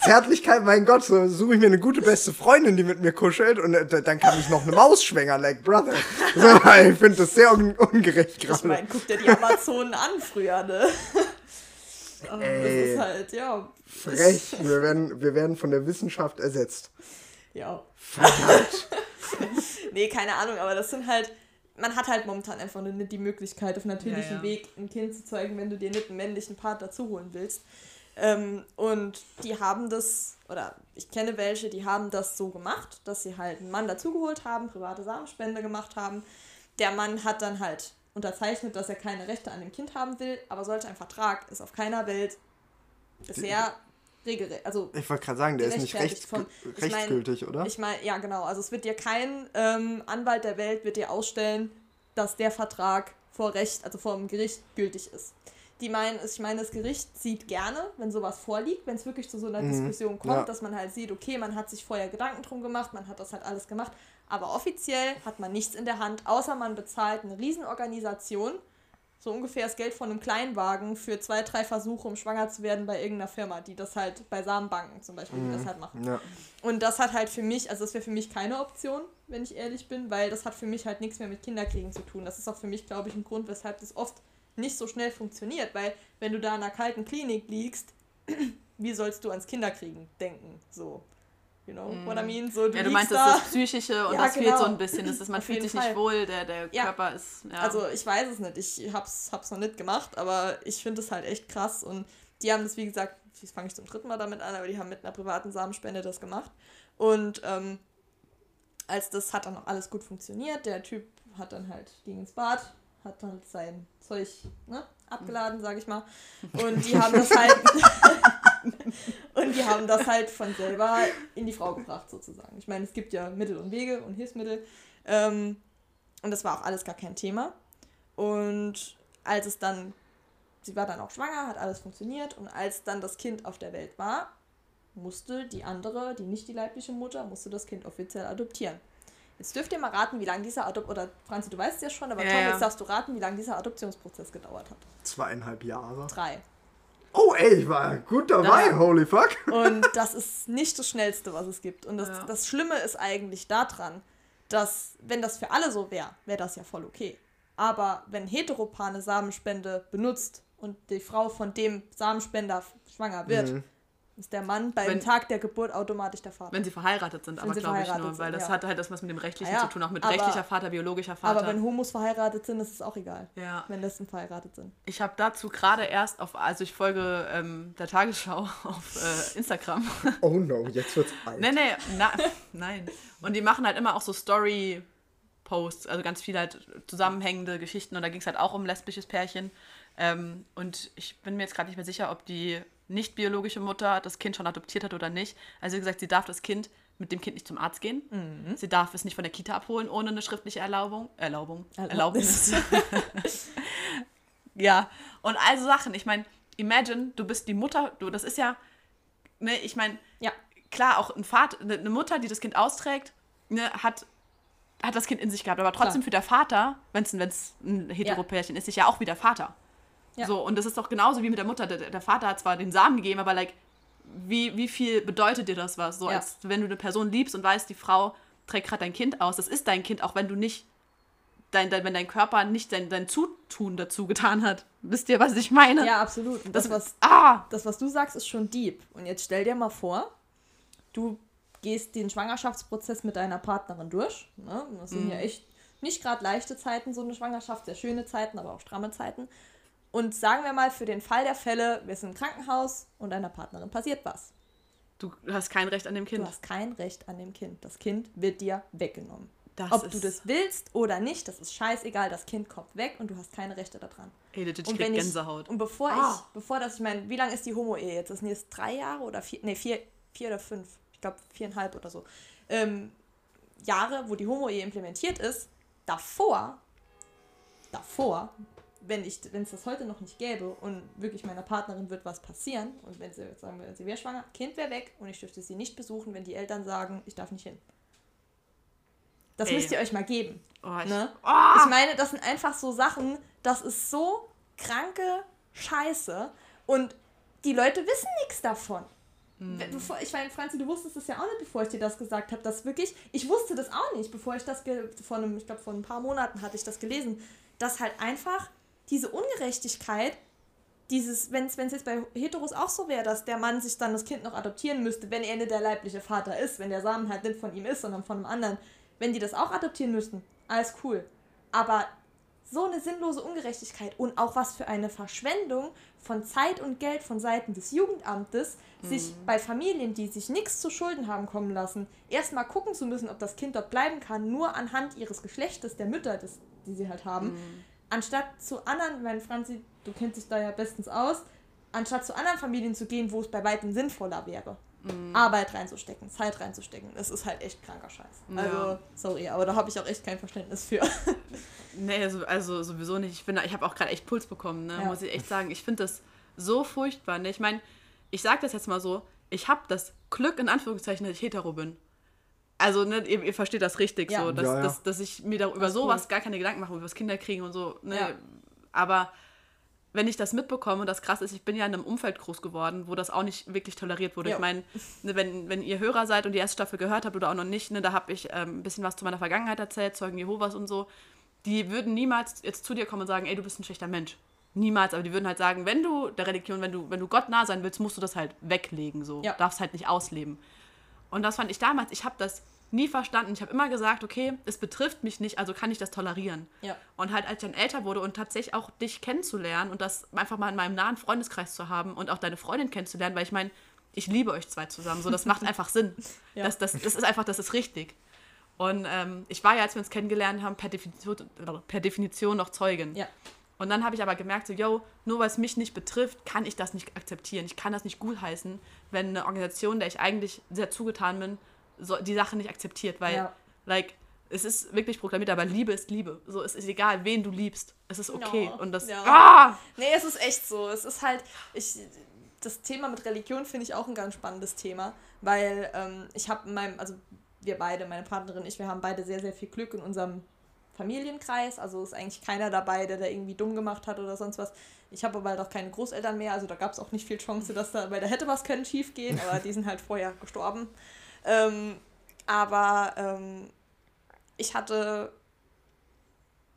Zärtlichkeit, mein Gott, so suche ich mir eine gute beste Freundin, die mit mir kuschelt und äh, dann kann ich noch eine Maus schwängern, like, brother. So, ich finde das sehr un ungerecht gerade. Ich meine, guck dir die Amazonen an früher, ne? Oh, das ist halt, ja. Frech. Wir werden, wir werden von der Wissenschaft ersetzt. Ja. Verdammt. nee, keine Ahnung, aber das sind halt, man hat halt momentan einfach nicht die Möglichkeit, auf natürlichem ja, ja. Weg ein Kind zu zeugen, wenn du dir nicht einen männlichen Part dazu holen willst. Ähm, und die haben das, oder ich kenne welche, die haben das so gemacht, dass sie halt einen Mann dazugeholt haben, private Samenspende gemacht haben. Der Mann hat dann halt unterzeichnet, dass er keine Rechte an dem Kind haben will, aber solch ein Vertrag ist auf keiner Welt bisher regelrecht. Also ich wollte gerade sagen, der ist nicht rechts, von, rechtsgültig, ich mein, oder? Ich meine, ja, genau. Also es wird dir kein ähm, Anwalt der Welt wird dir ausstellen, dass der Vertrag vor Recht, also vor dem Gericht gültig ist. Die meinen, ich meine, das Gericht sieht gerne, wenn sowas vorliegt, wenn es wirklich zu so einer mhm. Diskussion kommt, ja. dass man halt sieht, okay, man hat sich vorher Gedanken drum gemacht, man hat das halt alles gemacht, aber offiziell hat man nichts in der Hand, außer man bezahlt eine Riesenorganisation, so ungefähr das Geld von einem Kleinwagen für zwei, drei Versuche, um schwanger zu werden bei irgendeiner Firma, die das halt bei Samenbanken zum Beispiel, mhm. die das halt machen. Ja. Und das hat halt für mich, also das wäre für mich keine Option, wenn ich ehrlich bin, weil das hat für mich halt nichts mehr mit Kinderkriegen zu tun. Das ist auch für mich, glaube ich, ein Grund, weshalb das oft nicht so schnell funktioniert, weil wenn du da in einer kalten Klinik liegst, wie sollst du ans Kinderkriegen denken? So. You know what I mean? So, Ja, du meinst, da. das ist das Psychische und Ja, das fehlt genau. so ein bisschen. Das ist, man Auf fühlt sich Fall. nicht wohl, der, der Ja. Körper ist. Ja. Also ich weiß es nicht, ich hab's, hab's noch nicht gemacht, aber ich finde es halt echt krass und die haben das, wie gesagt, jetzt fange ich zum dritten Mal damit an, aber die haben mit einer privaten Samenspende das gemacht und ähm, als das hat dann auch alles gut funktioniert, der Typ hat dann halt, ging ins Bad, hat dann sein Zeug ne, abgeladen, sage ich mal und die haben das halt und die haben das halt von selber in die Frau gebracht sozusagen. Ich meine, es gibt ja Mittel und Wege und Hilfsmittel ähm, und das war auch alles gar kein Thema. Und als es dann, sie war dann auch schwanger, hat alles funktioniert. Und als dann das Kind auf der Welt war, musste die andere, die nicht die leibliche Mutter, musste das Kind offiziell adoptieren. Jetzt dürft ihr mal raten, wie lange dieser Adop oder Franzi, du weißt es ja schon, aber Ja, Tom, ja. jetzt darfst du raten, wie lange dieser Adoptionsprozess gedauert hat. Zweieinhalb Jahre. Drei. Oh, ey, ich war gut dabei, Ja. holy fuck. Und das ist nicht das Schnellste, was es gibt. Und das, Ja. das Schlimme ist eigentlich daran, dass, wenn das für alle so wäre, wäre das ja voll okay. Aber wenn Heteropane Samenspende benutzt und die Frau von dem Samenspender schwanger wird, Mhm. Ist der Mann beim Wenn- Tag der Geburt automatisch der Vater. Wenn sie verheiratet sind, Wenn aber sie glaube ich verheiratet nur, weil sind, das ja. hat halt das was mit dem Rechtlichen Ah ja, zu tun, auch mit aber- rechtlicher Vater, biologischer Vater. Aber wenn Homos verheiratet sind, ist es auch egal, ja. wenn Lesben verheiratet sind. Ich habe dazu gerade erst auf, also ich folge ähm, der Tagesschau auf äh, Instagram. Oh no, jetzt wird's alt. nee, nee, na, nein. Und die machen halt immer auch so Story-Posts, also ganz viele halt zusammenhängende Geschichten. Und da ging es halt auch um lesbisches Pärchen. Ähm, und ich bin mir jetzt gerade nicht mehr sicher, ob die nicht biologische Mutter das Kind schon adoptiert hat oder nicht. Also wie gesagt, sie darf das Kind mit dem Kind nicht zum Arzt gehen. Mhm. Sie darf es nicht von der Kita abholen ohne eine schriftliche Erlaubung. Erlaubung. Erlaubnis. Erlaubnis. ja, und also Sachen. Ich meine, imagine, du bist die Mutter, du, das ist ja, ne, ich meine, Ja. klar, auch ein Vater, eine eine Mutter, die das Kind austrägt, ne, hat, hat das Kind in sich gehabt. Aber trotzdem Klar. für der Vater, wenn es ein Heteropärchen ist, ist ja auch wieder Vater. Ja. So, und das ist doch genauso wie mit der Mutter. Der, der Vater hat zwar den Samen gegeben, aber like, wie, wie viel bedeutet dir das was? So, Ja. als wenn du eine Person liebst und weißt, die Frau trägt gerade dein Kind aus. Das ist dein Kind, auch wenn du nicht, dein, dein, wenn dein Körper nicht dein, dein Zutun dazu getan hat. Wisst ihr, was ich meine? Ja, absolut. Und das, was, Ah! das, was du sagst, ist schon deep. Und jetzt stell dir mal vor, du gehst den Schwangerschaftsprozess mit deiner Partnerin durch. Ne? Das sind ja echt nicht gerade leichte Zeiten, so eine Schwangerschaft, sehr schöne Zeiten, aber auch stramme Zeiten. Und sagen wir mal, für den Fall der Fälle, wir sind im Krankenhaus und deiner Partnerin passiert was. Du hast kein Recht an dem Du Kind. hast kein Recht an dem Kind. Das Kind wird dir weggenommen. Das Ob du das willst oder nicht, das ist scheißegal. Das Kind kommt weg und du hast keine Rechte daran. Ey, legit, ich Und krieg wenn ich, Gänsehaut. und bevor Ah. ich, bevor das, ich meine, wie lange ist die Homo-Ehe jetzt? Das sind jetzt drei Jahre oder vier, nee, vier, vier oder fünf, ich glaube viereinhalb oder so. Ähm, Jahre, wo die Homo-Ehe implementiert ist, davor, davor, wenn ich, wenn es das heute noch nicht gäbe und wirklich meiner Partnerin wird was passieren und wenn sie jetzt sagen wir, sie wäre schwanger, Kind wäre weg und ich dürfte sie nicht besuchen, wenn die Eltern sagen, ich darf nicht hin. Das Ey. müsst ihr euch mal geben. Oh, ich, Ne? oh, Ich meine, das sind einfach so Sachen, das ist so kranke Scheiße und die Leute wissen nichts davon. Bevor, ich meine, Franzi, du wusstest es ja auch nicht, bevor ich dir das gesagt habe, dass wirklich, ich wusste das auch nicht, bevor ich das, vor einem, ich glaube, vor ein paar Monaten hatte ich das gelesen, dass halt einfach diese Ungerechtigkeit, dieses, wenn es jetzt bei Heteros auch so wäre, dass der Mann sich dann das Kind noch adoptieren müsste, wenn er nicht der leibliche Vater ist, wenn der Samen halt nicht von ihm ist, sondern von einem anderen, wenn die das auch adoptieren müssten, alles cool. Aber so eine sinnlose Ungerechtigkeit und auch was für eine Verschwendung von Zeit und Geld von Seiten des Jugendamtes, sich bei Familien, die sich nichts zu Schulden haben kommen lassen, erstmal gucken zu müssen, ob das Kind dort bleiben kann, nur anhand ihres Geschlechtes, der Mütter, des, die sie halt haben, anstatt zu anderen, wenn Franzi, du kennst dich da ja bestens aus, anstatt zu anderen Familien zu gehen, wo es bei weitem sinnvoller wäre. Arbeit reinzustecken, Zeit reinzustecken. Das ist halt echt kranker Scheiß. Ja. Also, sorry, aber da habe ich auch echt kein Verständnis für. Nee, also, also sowieso nicht. Ich, bin da- ich habe auch gerade echt Puls bekommen, ne? Ja. muss ich echt sagen. Ich finde das so furchtbar. Ne? Ich meine, ich sage das jetzt mal so, ich habe das Glück, in Anführungszeichen, dass ich hetero bin. Also, ne, ihr, ihr versteht das richtig, Ja. so, dass, Ja, ja. Dass, dass ich mir da über Das sowas cool. gar keine Gedanken mache, über das Kinderkriegen und so. Ne? Ja. Aber wenn ich das mitbekomme, und das krass ist, ich bin ja in einem Umfeld groß geworden, wo das auch nicht wirklich toleriert wurde. Ja. Ich meine, ne, wenn, wenn ihr Hörer seid und die erste Staffel gehört habt oder auch noch nicht, ne, da habe ich ähm, ein bisschen was zu meiner Vergangenheit erzählt, Zeugen Jehovas und so. Die würden niemals jetzt zu dir kommen und sagen, ey, du bist ein schlechter Mensch. niemals, aber die würden halt sagen, wenn du der Religion, wenn du, wenn du Gott nah sein willst, musst du das halt weglegen, so. Ja. Darfst halt nicht ausleben. Und das fand ich damals, ich habe das nie verstanden. Ich habe immer gesagt, okay, es betrifft mich nicht, also kann ich das tolerieren. Ja. Und halt, als ich dann älter wurde und tatsächlich auch dich kennenzulernen und das einfach mal in meinem nahen Freundeskreis zu haben und auch deine Freundin kennenzulernen, weil ich meine, ich liebe euch zwei zusammen. So, das macht einfach Sinn. Ja. Das, das, das ist einfach, das ist richtig. Und ähm, ich war ja, als wir uns kennengelernt haben, per Definition, per Definition noch Zeugin. Ja. Und dann habe ich aber gemerkt, so, yo, nur weil es mich nicht betrifft, kann ich das nicht akzeptieren. Ich kann das nicht gutheißen, wenn eine Organisation, der ich eigentlich sehr zugetan bin, so, die Sache nicht akzeptiert. Weil, Ja. like, es ist wirklich proklamiert, aber Liebe ist Liebe. So, es ist egal, wen du liebst. Es ist okay. Ja, Und das. ja. Ah! Nee, es ist echt so. Es ist halt, ich, das Thema mit Religion finde ich auch ein ganz spannendes Thema, weil ähm, ich habe in meinem, also wir beide, meine Partnerin und ich, wir haben beide sehr, sehr viel Glück in unserem Familienkreis. Also ist eigentlich keiner dabei, der da irgendwie dumm gemacht hat oder sonst was. Ich habe aber halt auch keine Großeltern mehr, also da gab es auch nicht viel Chance, dass da, weil da hätte was können schief gehen, aber die sind halt vorher gestorben. Ähm, aber ähm, ich hatte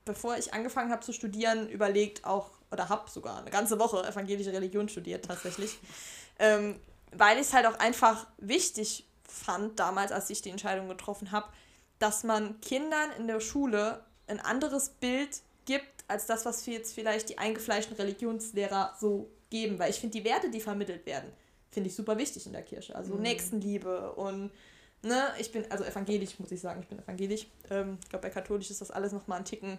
bevor ich angefangen habe zu studieren, überlegt auch, oder habe sogar eine ganze Woche evangelische Religion studiert tatsächlich, ähm, weil ich es halt auch einfach wichtig fand, damals, als ich die Entscheidung getroffen habe, dass man Kindern in der Schule ein anderes Bild gibt, als das, was wir jetzt vielleicht die eingefleischten Religionslehrer so geben. Weil ich finde, die Werte, die vermittelt werden, finde ich super wichtig in der Kirche. Also Nächstenliebe und ne, ich bin, also evangelisch, muss ich sagen, ich bin evangelisch. Ähm, ich glaube, bei katholisch ist das alles nochmal ein Ticken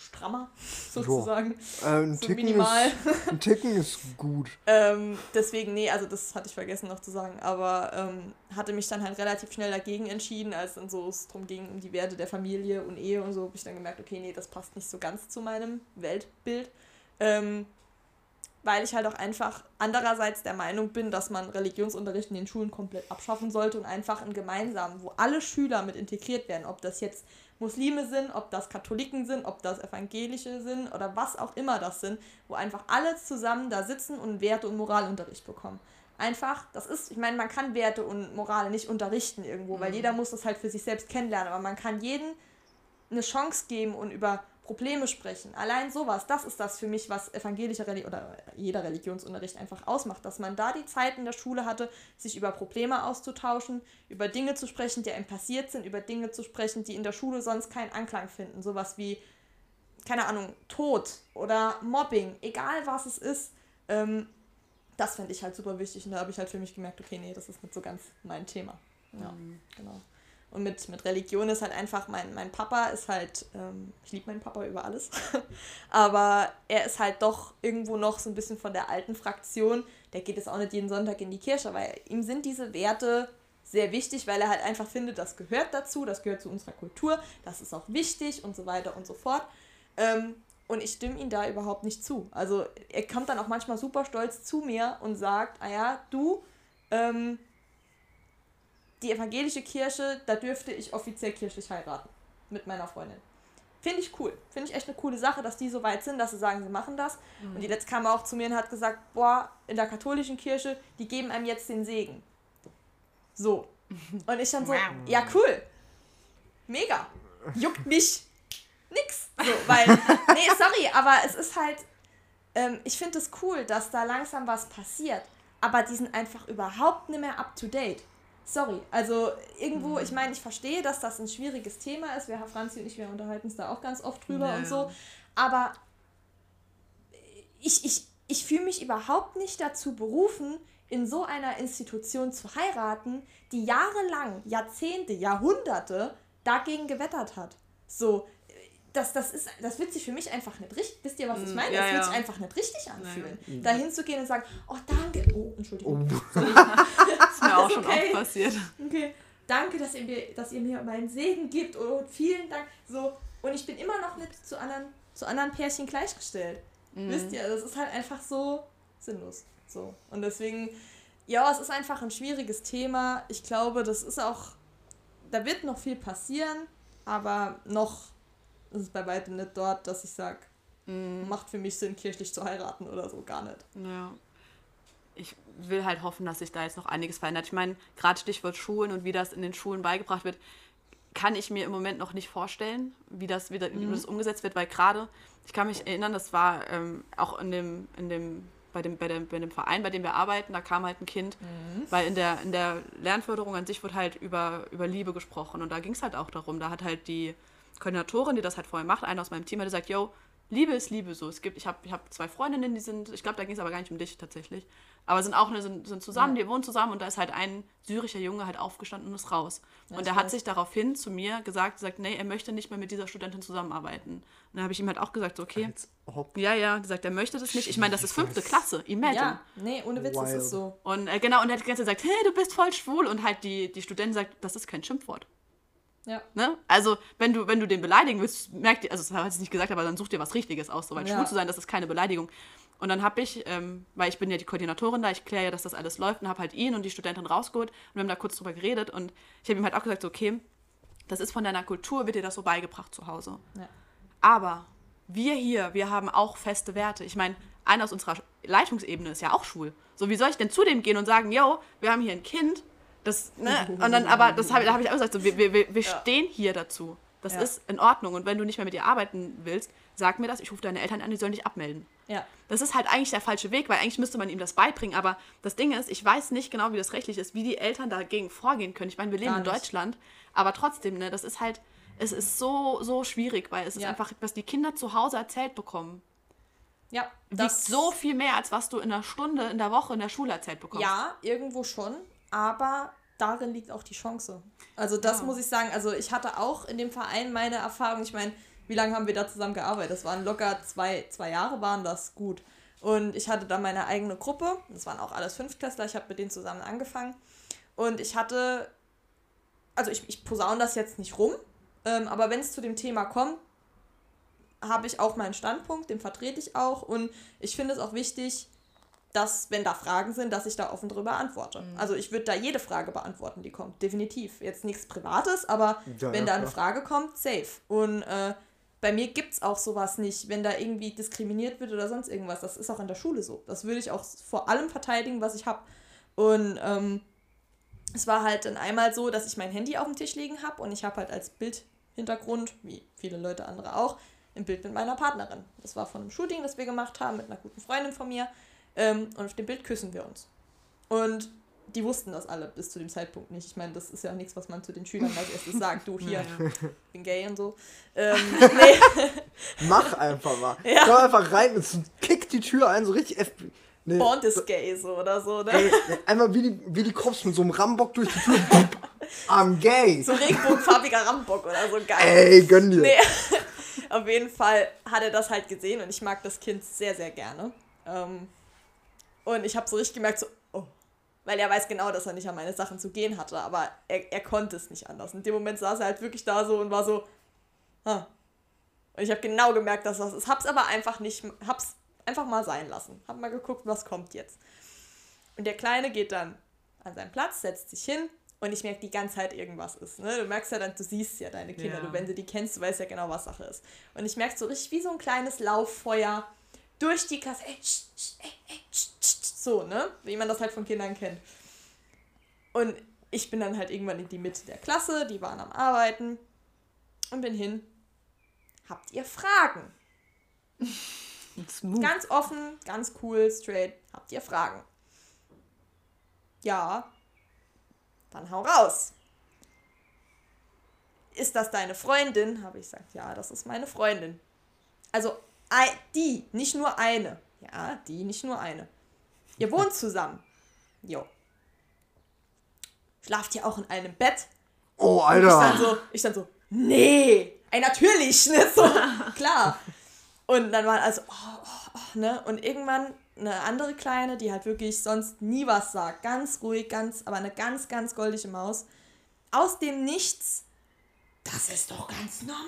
strammer, sozusagen. Äh, ein, So Ticken minimal. ist, ein Ticken ist gut. Ähm, deswegen, nee, also das hatte ich vergessen noch zu sagen, aber ähm, hatte mich dann halt relativ schnell dagegen entschieden, als dann so es darum ging, um die Werte der Familie und Ehe und so, habe ich dann gemerkt, okay, nee, das passt nicht so ganz zu meinem Weltbild. Ähm, weil ich halt auch einfach andererseits der Meinung bin, dass man Religionsunterricht in den Schulen komplett abschaffen sollte und einfach einen gemeinsamen, wo alle Schüler mit integriert werden, ob das jetzt Muslime sind, ob das Katholiken sind, ob das Evangelische sind oder was auch immer das sind, wo einfach alle zusammen da sitzen und Werte- und Moralunterricht bekommen. Einfach, das ist, ich meine, man kann Werte und Morale nicht unterrichten irgendwo, weil jeder muss das halt für sich selbst kennenlernen, aber man kann jedem eine Chance geben und über Probleme sprechen. Allein sowas, das ist das für mich, was evangelischer Religion oder jeder Religionsunterricht einfach ausmacht, dass man da die Zeit in der Schule hatte, sich über Probleme auszutauschen, über Dinge zu sprechen, die einem passiert sind, über Dinge zu sprechen, die in der Schule sonst keinen Anklang finden. Sowas wie, keine Ahnung, Tod oder Mobbing, egal was es ist. Ähm, das fände ich halt super wichtig und da habe ich halt für mich gemerkt, okay, nee, das ist nicht so ganz mein Thema. Ja, genau. Und mit, mit Religion ist halt einfach, mein, mein Papa ist halt, ähm, ich liebe meinen Papa über alles, aber er ist halt doch irgendwo noch so ein bisschen von der alten Fraktion. Der geht jetzt auch nicht jeden Sonntag in die Kirche, weil ihm sind diese Werte sehr wichtig, weil er halt einfach findet, das gehört dazu, das gehört zu unserer Kultur, das ist auch wichtig und so weiter und so fort. Ähm, und ich stimme ihm da überhaupt nicht zu. Also er kommt dann auch manchmal super stolz zu mir und sagt, ah ja, du, ähm, die evangelische Kirche, da dürfte ich offiziell kirchlich heiraten mit meiner Freundin. Finde ich cool. Finde ich echt eine coole Sache, dass die so weit sind, dass sie sagen, sie machen das. Und die letzte kam auch zu mir und hat gesagt, boah, in der katholischen Kirche, die geben einem jetzt den Segen. So. Und ich dann so, ja cool. Mega. Juckt mich nix. So, weil, nee, sorry, aber es ist halt, ähm, ich finde es cool, dass da langsam was passiert. Aber die sind einfach überhaupt nicht mehr up to date. Sorry, also irgendwo, ich meine, ich verstehe, dass das ein schwieriges Thema ist. Wir, Herr Franzi und ich, wir unterhalten uns da auch ganz oft drüber Ja, und so. Aber ich, ich, ich fühle mich überhaupt nicht dazu berufen, in so einer Institution zu heiraten, die jahrelang, Jahrzehnte, Jahrhunderte dagegen gewettert hat. So, das, das, ist, das wird sich für mich einfach nicht richtig, wisst ihr, was ich Mm, meine? ja, das wird ja. sich einfach nicht richtig anfühlen. Da hinzugehen und sagen, oh danke, oh, Entschuldigung. Das ist mir auch schon okay. oft passiert. Okay, danke, dass ihr, mir, dass ihr mir meinen Segen gibt und vielen Dank. So, und ich bin immer noch nicht zu anderen, zu anderen Pärchen gleichgestellt. Wisst ihr, das ist halt einfach so sinnlos. So. Und deswegen, ja, es ist einfach ein schwieriges Thema. Ich glaube, das ist auch, da wird noch viel passieren, aber noch ist es bei weitem nicht dort, dass ich sage, macht für mich Sinn, kirchlich zu heiraten oder so, gar nicht. Ja. Ich will halt hoffen, dass sich da jetzt noch einiges verändert. Ich meine, gerade Stichwort Schulen und wie das in den Schulen beigebracht wird. kann ich mir im Moment noch nicht vorstellen, wie das, wie das, wie das umgesetzt wird, weil gerade, ich kann mich erinnern, das war ähm, auch in dem, in dem, bei dem, bei, dem, bei dem Verein, bei dem wir arbeiten, da kam halt ein Kind, weil in der, in der Lernförderung an sich wird halt über, über Liebe gesprochen und da ging es halt auch darum, da hat halt die Koordinatorin, die das halt vorher macht, einer aus meinem Team, hat gesagt, yo, Liebe ist Liebe so. Es gibt, ich habe ich hab zwei Freundinnen, die sind, ich glaube, da ging es aber gar nicht um dich tatsächlich. Aber sind auch eine, sind, sind zusammen, die wohnen zusammen und da ist halt ein syrischer Junge halt aufgestanden und ist raus. und er hat sich daraufhin zu mir gesagt, gesagt, nee, er möchte nicht mehr mit dieser Studentin zusammenarbeiten. Und dann habe ich ihm halt auch gesagt, so, okay, Als ob. ja, ja, gesagt, er möchte das nicht. Ich meine, das ist fünfte Klasse, imagine. Ja, nee, ohne Witz ist Wild. es so. Und äh, genau, und er hat die ganze Zeit gesagt, hey, du bist voll schwul. Und halt die, die Studentin sagt, das ist kein Schimpfwort. Ja. Ne? Also, wenn du, wenn du den beleidigen willst, merkt ihr, also das hat sie nicht gesagt, aber dann such dir was Richtiges aus, so, weil Ja. schwul zu sein, das ist keine Beleidigung. Und dann habe ich, ähm, weil ich bin ja die Koordinatorin da, ich kläre ja, dass das alles läuft und habe halt ihn und die Studentin rausgeholt und wir haben da kurz drüber geredet und ich habe ihm halt auch gesagt, so, okay, das ist von deiner Kultur, wird dir das so beigebracht zu Hause. Ja. Aber wir hier, wir haben auch feste Werte. Ich meine, einer aus unserer Leitungsebene ist ja auch schwul. So, wie soll ich denn zu dem gehen und sagen, yo, wir haben hier ein Kind, das, ne, und dann, aber das habe da habe ich auch gesagt, so, wir, wir, wir wir stehen hier dazu. Das Ja. ist in Ordnung. Und wenn du nicht mehr mit ihr arbeiten willst, sag mir das, ich rufe deine Eltern an, die sollen dich abmelden. Ja. Das ist halt eigentlich der falsche Weg, weil eigentlich müsste man ihm das beibringen. Aber das Ding ist, ich weiß nicht genau, wie das rechtlich ist, wie die Eltern dagegen vorgehen können. Ich meine, wir leben in. Deutschland, aber trotzdem, ne, das ist halt, es ist so, so schwierig, weil es ist Ja. einfach, was die Kinder zu Hause erzählt bekommen, Ja, wiegt das so viel mehr, als was du in einer Stunde in der Woche in der Schule erzählt bekommst. Ja, irgendwo schon, aber darin liegt auch die Chance. Also das Ja. muss ich sagen, also ich hatte auch in dem Verein meine Erfahrung, ich meine, wie lange haben wir da zusammen gearbeitet? Das waren locker zwei, zwei Jahre, waren das gut. Und ich hatte da meine eigene Gruppe, das waren auch alles Fünftklässler, ich habe mit denen zusammen angefangen. Und ich hatte, also ich, ich posaune das jetzt nicht rum, ähm, aber wenn es zu dem Thema kommt, habe ich auch meinen Standpunkt, den vertrete ich auch. Und ich finde es auch wichtig, dass, wenn da Fragen sind, dass ich da offen drüber antworte. Also ich würde da jede Frage beantworten, die kommt. Definitiv. Jetzt nichts Privates, aber Ja, wenn ja, da eine klar. Frage kommt, safe. Und äh, bei mir gibt es auch sowas nicht, wenn da irgendwie diskriminiert wird oder sonst irgendwas. Das ist auch in der Schule so. Das würde ich auch vor allem verteidigen, was ich habe. Und ähm, es war halt dann einmal so, dass ich mein Handy auf dem Tisch liegen habe und ich habe halt als Bildhintergrund, wie viele Leute andere auch, ein Bild mit meiner Partnerin. Das war von einem Shooting, das wir gemacht haben mit einer guten Freundin von mir. Ähm, und auf dem Bild küssen wir uns. Und die wussten das alle bis zu dem Zeitpunkt nicht. Ich meine, das ist ja auch nichts, was man zu den Schülern als erstes sagt. Du hier, bin gay und so. Ähm, nee, Mach einfach mal. Ja. Komm einfach rein und kick die Tür ein, so richtig. F nee, Bond ist gay so oder so, ne? ey, einmal wie die, wie die Cops mit so einem Rambock durch die Tür. I'm gay. So regenbogenfarbiger Rambock oder so geil. Ey, gönn dir. Nee, auf jeden Fall hat er das halt gesehen und ich mag das Kind sehr, sehr gerne. Ähm, und ich habe so richtig gemerkt, so, oh. Weil er weiß genau, dass er nicht an meine Sachen zu gehen hatte, aber er, er konnte es nicht anders. In dem Moment saß er halt wirklich da so und war so, ah. Und ich habe genau gemerkt, dass das ist. Hab's aber einfach nicht, hab's einfach mal sein lassen. Hab mal geguckt, was kommt jetzt. Und der Kleine geht dann an seinen Platz, setzt sich hin und ich merke die ganze Zeit, irgendwas ist. Ne? Du merkst ja dann, du siehst ja deine Kinder, Ja. du, wenn du die kennst, du weißt ja genau, was Sache ist. Und ich merke so richtig wie so ein kleines Lauffeuer durch die Klasse. Ey, sch, sch, ey, ey, sch, sch, sch, so, ne? Wie man das halt von Kindern kennt. Und ich bin dann halt irgendwann in die Mitte der Klasse, die waren am Arbeiten und bin hin. Habt ihr Fragen? Ganz offen, ganz cool, straight. Habt ihr Fragen? Ja. Dann hau raus. Ist das deine Freundin? Habe ich gesagt, ja, das ist meine Freundin. Also die, nicht nur eine. Ja, die, nicht nur eine. Ihr wohnt zusammen. Jo. Schlaft ihr auch in einem Bett? Oh, Und ich dann Alter. so, ich dann so, nee, ey, natürlich, ne, so, klar. Und dann waren also, oh, oh, oh, ne, und irgendwann eine andere Kleine, die halt wirklich sonst nie was sagt, ganz ruhig, ganz, aber eine ganz, ganz goldige Maus, aus dem Nichts, das ist doch ganz normal.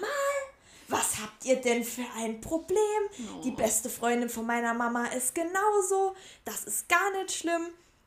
Was habt ihr denn für ein Problem? Die beste Freundin von meiner Mama ist genauso. Das ist gar nicht schlimm.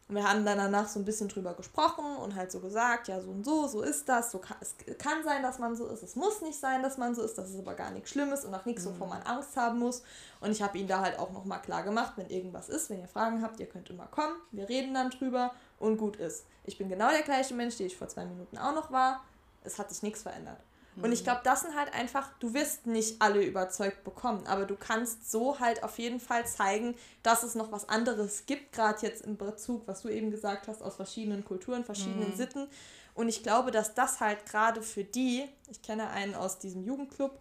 Und wir haben dann danach so ein bisschen drüber gesprochen und halt so gesagt, ja, so und so, so ist das. So kann, es kann sein, dass man so ist. Es muss nicht sein, dass man so ist. Das ist aber gar nichts Schlimmes und auch nichts, wovor man Angst haben muss. Und ich habe ihnen da halt auch nochmal klar gemacht, wenn irgendwas ist, wenn ihr Fragen habt, ihr könnt immer kommen. Wir reden dann drüber und gut ist. Ich bin genau der gleiche Mensch, der ich vor zwei Minuten auch noch war. es hat sich nichts verändert. Und ich glaube, das sind halt einfach, du wirst nicht alle überzeugt bekommen, aber du kannst so halt auf jeden Fall zeigen, dass es noch was anderes gibt, gerade jetzt im Bezug, was du eben gesagt hast, aus verschiedenen Kulturen, verschiedenen Mhm. Sitten. Und ich glaube, dass das halt gerade für die, ich kenne einen aus diesem Jugendclub,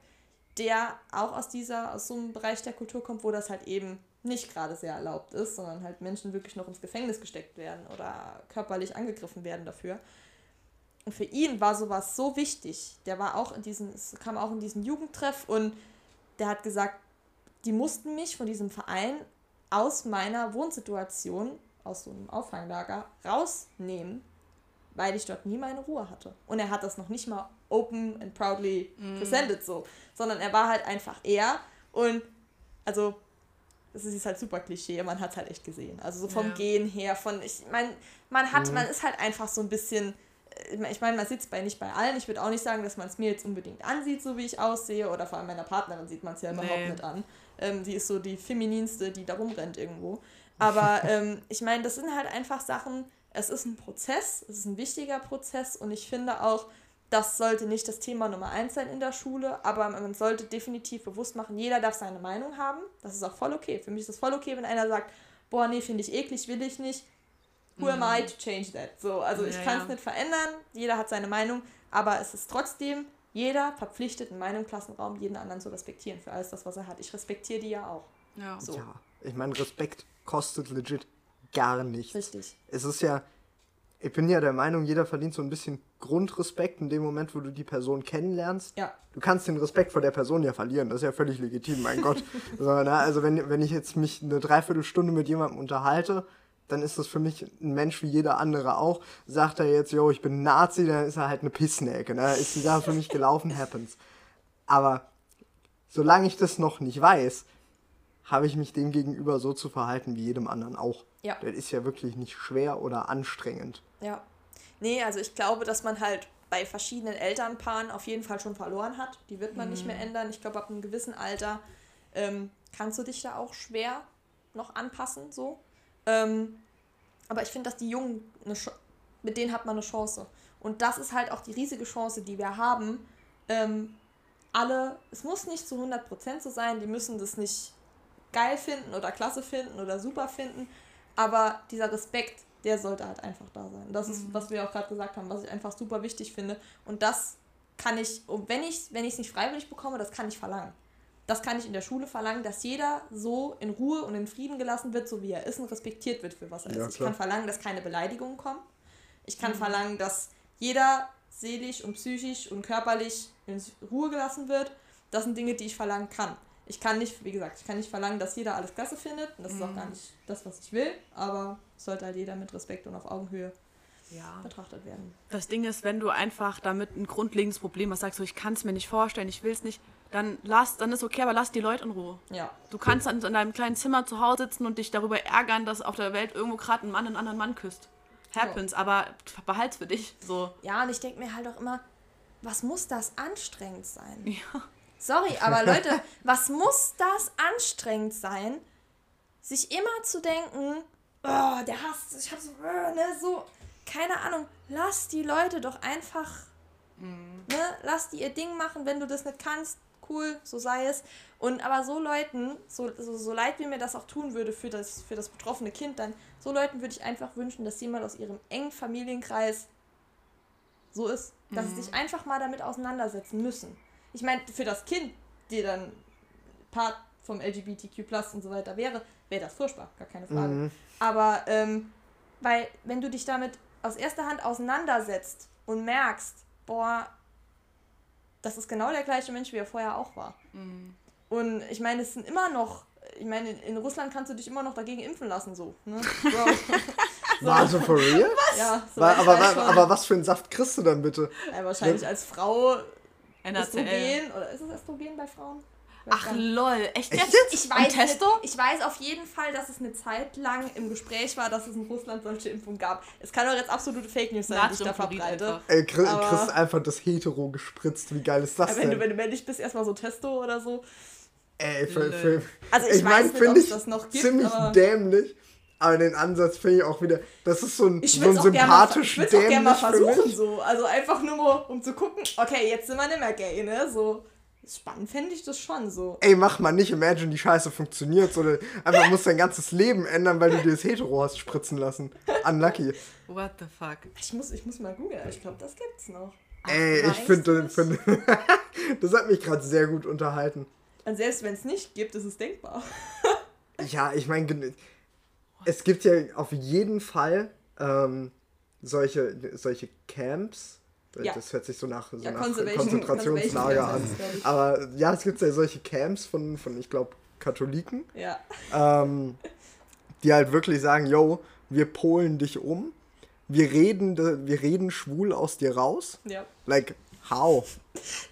der auch aus dieser, aus so einem Bereich der Kultur kommt, wo das halt eben nicht gerade sehr erlaubt ist, sondern halt Menschen wirklich noch ins Gefängnis gesteckt werden oder körperlich angegriffen werden dafür. Und für ihn war sowas so wichtig. Der war auch in diesem, es kam auch in diesen Jugendtreff und der hat gesagt, die mussten mich von diesem Verein aus meiner Wohnsituation, aus so einem Auffanglager, rausnehmen, weil ich dort nie meine Ruhe hatte. Und er hat das noch nicht mal open and proudly presented so, sondern er war halt einfach er und also das ist jetzt halt super Klischee, man hat es halt echt gesehen. Also so vom Ja. Gehen her, von ich meine, man hat, man ist halt einfach so ein bisschen ich meine, man sitzt bei nicht bei allen. Ich würde auch nicht sagen, dass man es mir jetzt unbedingt ansieht, so wie ich aussehe. Oder vor allem meiner Partnerin sieht man es ja Nee. überhaupt nicht an. Ähm, sie ist so die femininste, die da rumrennt irgendwo. Aber ähm, ich meine, das sind halt einfach Sachen, es ist ein Prozess, es ist ein wichtiger Prozess und ich finde auch, das sollte nicht das Thema Nummer eins sein in der Schule, aber man sollte definitiv bewusst machen, jeder darf seine Meinung haben. Das ist auch voll okay. Für mich ist das voll okay, wenn einer sagt, boah, nee, finde ich eklig, will ich nicht. Who am I to change that? So, also ich Ja, kann es ja. nicht verändern, jeder hat seine Meinung, aber es ist trotzdem jeder verpflichtet, in meinem Klassenraum jeden anderen zu respektieren für alles das, was er hat. Ich respektiere die ja auch. Ja. So. Ja, ich meine, Respekt kostet legit gar nichts. Richtig. Es ist ja, ich bin ja der Meinung, jeder verdient so ein bisschen Grundrespekt in dem Moment, wo du die Person kennenlernst. Ja. Du kannst den Respekt vor der Person ja verlieren, das ist ja völlig legitim, mein Gott. So, na, also wenn, wenn ich jetzt mich eine Dreiviertelstunde mit jemandem unterhalte, dann ist das für mich ein Mensch wie jeder andere auch. Sagt er jetzt, yo, ich bin Nazi, dann ist er halt eine Pissnäcke. Ne? Ist die Sache für mich gelaufen, happens. Aber solange ich das noch nicht weiß, habe ich mich dem gegenüber so zu verhalten wie jedem anderen auch. Ja. Das ist ja wirklich nicht schwer oder anstrengend. Ja. Nee, also ich glaube, dass man halt bei verschiedenen Elternpaaren auf jeden Fall schon verloren hat. Die wird man nicht mehr ändern. Ich glaube, ab einem gewissen Alter ähm, kannst du dich da auch schwer noch anpassen, so. Ähm, aber ich finde, dass die Jungen, mit denen hat man eine Chance. Und das ist halt auch die riesige Chance, die wir haben. Ähm, alle, es muss nicht zu 100% so sein, die müssen das nicht geil finden oder klasse finden oder super finden, aber dieser Respekt, der sollte halt einfach da sein. Das ist, was wir auch gerade gesagt haben, was ich einfach super wichtig finde. Und das kann ich, wenn ich wenn ich es nicht freiwillig bekomme, das kann ich verlangen. Das kann ich in der Schule verlangen, dass jeder so in Ruhe und in Frieden gelassen wird, so wie er ist und respektiert wird für was er Ja, ist. Ich klar. kann verlangen, dass keine Beleidigungen kommen. Ich kann verlangen, dass jeder seelisch und psychisch und körperlich in Ruhe gelassen wird. Das sind Dinge, die ich verlangen kann. Ich kann nicht, wie gesagt, ich kann nicht verlangen, dass jeder alles klasse findet. Und das ist auch gar nicht das, was ich will. Aber es sollte halt jeder mit Respekt und auf Augenhöhe ja. betrachtet werden. Das Ding ist, wenn du einfach damit ein grundlegendes Problem hast, sagst du, ich kann es mir nicht vorstellen, ich will es nicht, dann lass, dann ist okay, aber lass die Leute in Ruhe. Ja. Du kannst dann in deinem kleinen Zimmer zu Hause sitzen und dich darüber ärgern, dass auf der Welt irgendwo gerade ein Mann einen anderen Mann küsst. Happens, aber behalt's für dich. So. Ja, und ich denke mir halt auch immer, was muss das anstrengend sein? Ja. Sorry, aber Leute, was muss das anstrengend sein, sich immer zu denken, oh, der Hass, ich hab so, äh, ne, so, keine Ahnung, lass die Leute doch einfach, ne, lass die ihr Ding machen, wenn du das nicht kannst, cool, so sei es. Und aber so Leuten, so, so, so leid wie mir das auch tun würde für das, für das betroffene Kind, dann, so Leuten würde ich einfach wünschen, dass jemand aus ihrem engen Familienkreis so ist, dass sie sich einfach mal damit auseinandersetzen müssen. Ich meine, für das Kind, die dann Part vom LGBTQ und so weiter wäre, wäre das furchtbar, gar keine Frage. Aber ähm, weil wenn du dich damit aus erster Hand auseinandersetzt und merkst, boah, das ist genau der gleiche Mensch, wie er vorher auch war. Und ich meine, es sind immer noch, ich meine, in, Russland kannst du dich immer noch dagegen impfen lassen, so. Ne? Bro. Also for real? ja, so Wa- aber, weiß wa- schon. aber was für einen Saft kriegst du dann bitte? ja, wahrscheinlich als Frau NACL. Östrogen, oder ist es Östrogen bei Frauen? Ach lol, echt jetzt? jetzt? Ich weiß, Testo? ich weiß auf jeden Fall, dass es eine Zeit lang im Gespräch war, dass es in Russland solche Impfungen gab. Es kann doch jetzt absolute Fake News sein, die ich da verbreite. einfach. Ey, Aber- kriegst einfach das Hetero gespritzt. Wie geil ist das wenn du, denn? wenn du männlich bist, erstmal so Testo oder so. Ey, für, für, Also ich, ich weiß mein, nicht, ob es ich das noch gibt, ziemlich aber dämlich. Aber den Ansatz finde ich auch wieder, das ist so ein, Ich so würde ein es gerne mal, ich sympathisch würd's auch gern mal dämlich für versuchen, mich. so. Also einfach nur um zu gucken, okay, jetzt sind wir nicht mehr gay, ne? So. Spannend fände ich das schon so. Ey, mach mal nicht, imagine, die Scheiße funktioniert, sondern einfach musst dein ganzes Leben ändern, weil du dir das Hetero hast spritzen lassen. Unlucky. What the fuck? Ich muss, ich muss mal googeln, ich glaube, das gibt's noch. Ey, ich finde, find, das hat mich gerade sehr gut unterhalten. Und selbst wenn es nicht gibt, ist es denkbar. Ja, ich meine, es gibt ja auf jeden Fall ähm, solche, solche Camps. Ja. Das hört sich so nach, so Ja, nach Konzentrationslager an. Aber ja, es gibt ja solche Camps von, von ich glaube, Katholiken, Ja. ähm, die halt wirklich sagen, yo, wir polen dich um, wir reden, de- wir reden schwul aus dir raus. Ja. Like, how?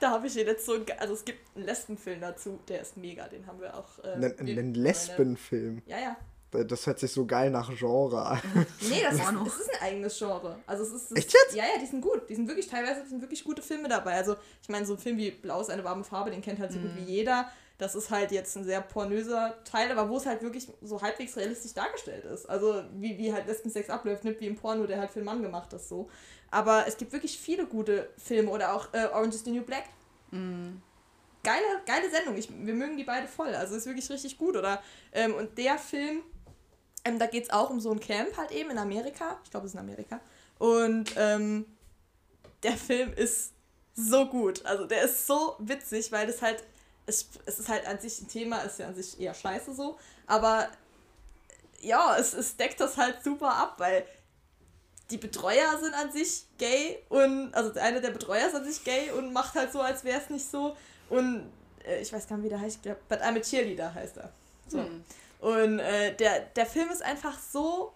Da habe ich jetzt so, also es gibt einen Lesbenfilm dazu, der ist mega, den haben wir auch. Äh, Einen, einen Lesbenfilm. Ja, ja. Das hört sich so geil nach Genre an. Nee, das ist, das ist ein eigenes Genre. Also es ist, es Echt jetzt? Ja, ja, die sind gut. Die sind wirklich teilweise sind wirklich gute Filme dabei. Also ich meine, so ein Film wie Blau ist eine warme Farbe, den kennt halt so Mhm. gut wie jeder. Das ist halt jetzt ein sehr pornöser Teil, aber wo es halt wirklich so halbwegs realistisch dargestellt ist. Also wie, wie halt Lesbensex abläuft, nicht wie im Porno, der halt für den Mann gemacht ist so. Aber es gibt wirklich viele gute Filme oder auch äh, Orange is the New Black. Geile, geile Sendung. Ich, wir mögen die beide voll. Also ist wirklich richtig gut. Oder ähm, und der Film, ähm, da geht es auch um so ein Camp halt eben in Amerika. Ich glaube, es ist in Amerika. Und ähm, der Film ist so gut. Also der ist so witzig, weil das halt, es, es ist halt an sich ein Thema, ist ja an sich eher scheiße so. Aber ja, es, es deckt das halt super ab, weil die Betreuer sind an sich gay und, also einer der Betreuer ist an sich gay und macht halt so, als wäre es nicht so. Und äh, ich weiß gar nicht, wie der heißt, ich glaube, But I'm a Cheerleader heißt er. So. Hm. Und äh, der, der Film ist einfach so,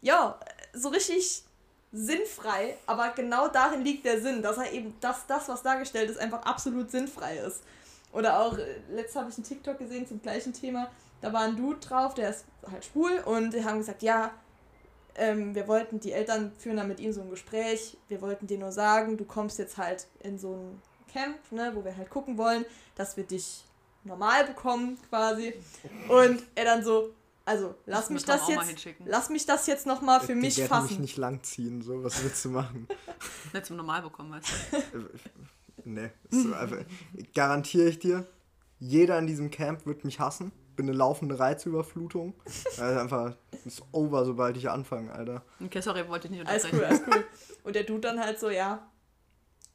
ja, so richtig sinnfrei, aber genau darin liegt der Sinn, dass er eben das, das was dargestellt ist, einfach absolut sinnfrei ist. Oder auch, äh, letztes habe ich einen TikTok gesehen zum gleichen Thema, da war ein Dude drauf, der ist halt schwul und die haben gesagt, ja, ähm, wir wollten, die Eltern führen dann mit ihm so ein Gespräch, wir wollten dir nur sagen, du kommst jetzt halt in so ein Camp, ne, wo wir halt gucken wollen, dass wir dich normal bekommen quasi. Und er dann so, also lass mich das mal jetzt, hinschicken. lass mich das jetzt nochmal für die mich fassen. mich nicht langziehen, so, was willst du machen? Nicht zum Normal bekommen, weißt du. Nee, ist einfach, garantiere ich dir, jeder in diesem Camp wird mich hassen. Bin eine laufende Reizüberflutung. Also einfach, ist over, sobald ich anfange, Alter. Okay, sorry, wollte ich nicht Alles unterbrechen. cool, alles cool. Und der Dude dann halt so, ja,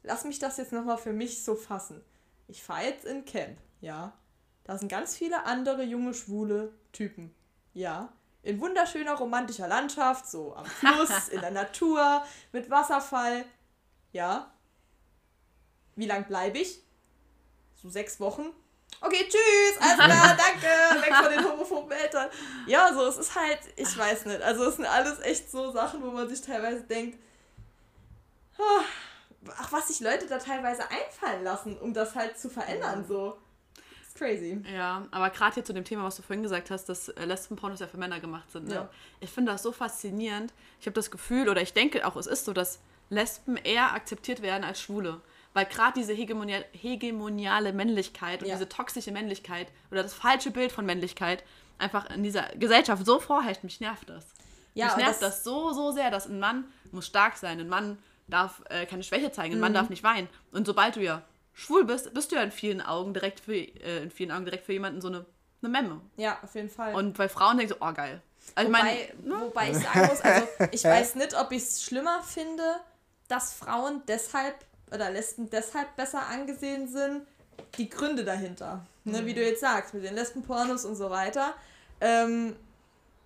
lass mich das jetzt nochmal für mich so fassen. Ich fahre jetzt in Camp, ja. Da sind ganz viele andere junge, schwule Typen, ja. In wunderschöner romantischer Landschaft, so am Fluss, in der Natur, mit Wasserfall, ja. Wie lang bleibe ich? So sechs Wochen. Okay, tschüss, alles klar, danke, weg von den homophoben Eltern. Ja, so, es ist halt, ich weiß nicht, also es sind alles echt so Sachen, wo man sich teilweise denkt, ah, ach, was sich Leute da teilweise einfallen lassen, um das halt zu verändern, so. Crazy. Ja, aber gerade hier zu dem Thema, was du vorhin gesagt hast, dass äh, Lesbenpornos ja für Männer gemacht sind. Ne? Ja. Ich finde das so faszinierend. Ich habe das Gefühl, oder ich denke auch, es ist so, dass Lesben eher akzeptiert werden als Schwule. Weil gerade diese hegemonial, hegemoniale Männlichkeit und Ja. diese toxische Männlichkeit oder das falsche Bild von Männlichkeit einfach in dieser Gesellschaft so vorherrscht, mich nervt das. Ja, mich nervt das- das, so, so sehr, dass ein Mann muss stark sein, ein Mann darf äh, keine Schwäche zeigen, ein Mann Mhm. darf nicht weinen. Und sobald du ja schwul bist, bist du ja in vielen Augen direkt für, äh, in vielen Augen direkt für jemanden so eine, eine Memme. Ja, auf jeden Fall. Und weil Frauen denken so, oh geil. Also ich Wobei, meine, ne? wobei ich sagen muss, also ich weiß nicht, ob ich es schlimmer finde, dass Frauen deshalb oder Lesben deshalb besser angesehen sind. Die Gründe dahinter, ne, wie du jetzt sagst, mit den Lesbenpornos und so weiter. Ähm,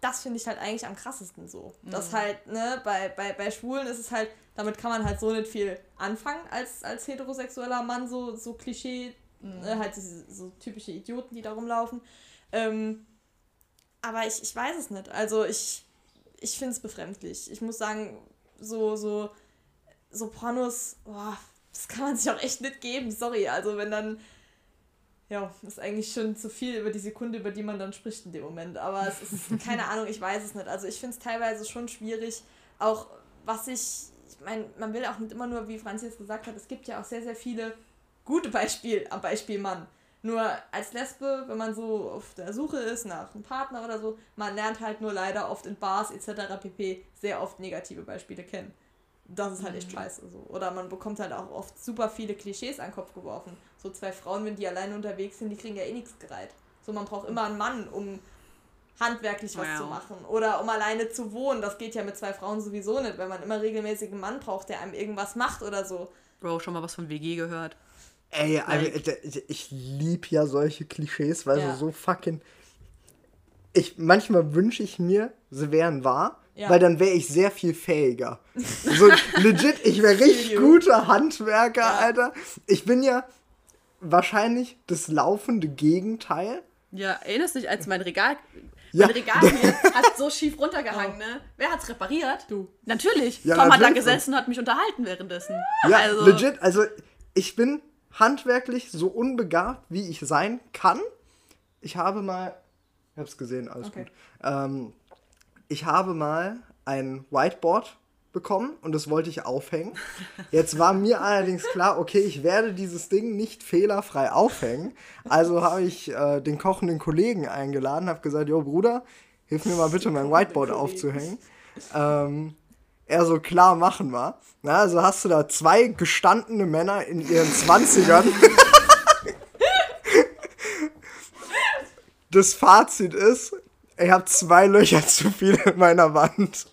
das finde ich halt eigentlich am krassesten so. Das halt, ne, bei, bei, bei Schwulen ist es halt, damit kann man halt so nicht viel anfangen als, als heterosexueller Mann, so, so Klischee, ne, halt diese so typische Idioten, die da rumlaufen. Ähm, aber ich, ich weiß es nicht. Also ich, ich finde es befremdlich. Ich muss sagen, so, so, so Pornos, boah, das kann man sich auch echt nicht geben. Sorry. Also wenn dann, ja, ist eigentlich schon zu viel über die Sekunde, über die man dann spricht in dem Moment. Aber es ist, keine Ahnung, ich weiß es nicht. Also ich finde es teilweise schon schwierig. Auch was ich, ich meine, man will auch nicht immer nur, wie Franzi jetzt gesagt hat, es gibt ja auch sehr, sehr viele gute Beispiele am Beispiel Mann. Nur als Lesbe, wenn man so auf der Suche ist nach einem Partner oder so, man lernt halt nur leider oft in Bars etc. pp. sehr oft negative Beispiele kennen. Das ist halt echt scheiße so. Oder man bekommt halt auch oft super viele Klischees an den Kopf geworfen. So zwei Frauen, wenn die alleine unterwegs sind, die kriegen ja eh nichts gereiht. So, man braucht immer einen Mann, um handwerklich was Wow. zu machen. Oder um alleine zu wohnen. Das geht ja mit zwei Frauen sowieso nicht, wenn man immer regelmäßig einen Mann braucht, der einem irgendwas macht oder so. Bro, schon mal was von WG gehört. Ey, also, Like- äh, ich lieb ja solche Klischees, weil Ja. sie so fucking. Ich, manchmal wünsche ich mir, sie wären wahr, Ja. weil dann wäre ich sehr viel fähiger. So legit, ich wäre richtig guter Handwerker, Ja. Alter. Ich bin ja wahrscheinlich das laufende Gegenteil. Ja, erinnerst du dich, als mein Regal. Ja. Mein Regal hier hat so schief runtergehangen, ne? Wer hat's repariert? Du. Natürlich. Ja, Tom hat da natürlich. gesessen und hat mich unterhalten währenddessen. Ja, also, legit. Also, ich bin handwerklich so unbegabt, wie ich sein kann. Ich habe mal. Ich hab's gesehen, alles Okay. gut. Ähm, ich habe mal ein Whiteboard bekommen und das wollte ich aufhängen. Jetzt war mir allerdings klar, okay, ich werde dieses Ding nicht fehlerfrei aufhängen. Also habe ich äh, den kochenden Kollegen eingeladen, habe gesagt, jo Bruder, hilf mir mal bitte mein Whiteboard aufzuhängen. Ähm, er so klar machen wir. Na, also hast du da zwei gestandene Männer in ihren 20ern. das Fazit ist, ich habe zwei Löcher zu viel in meiner Wand.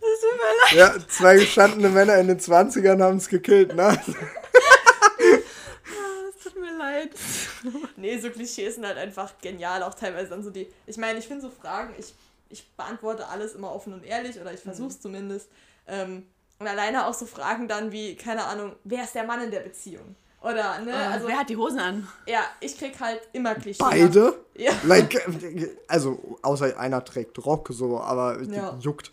Das tut mir leid. Ja, zwei gestandene Männer in den 20ern haben es gekillt, ne? Das tut mir leid. Nee, so Klischees sind halt einfach genial, auch teilweise dann so die. Ich meine, ich finde so Fragen, ich, ich beantworte alles immer offen und ehrlich oder ich versuche es zumindest. Ähm, und alleine auch so Fragen dann wie, keine Ahnung, wer ist der Mann in der Beziehung? Oder, ne, Also, also, Wer hat die Hosen an? ja, ich krieg halt immer Klischees. Beide? Ja. Like, äh, also, außer einer trägt Rock, so, aber Ja. juckt.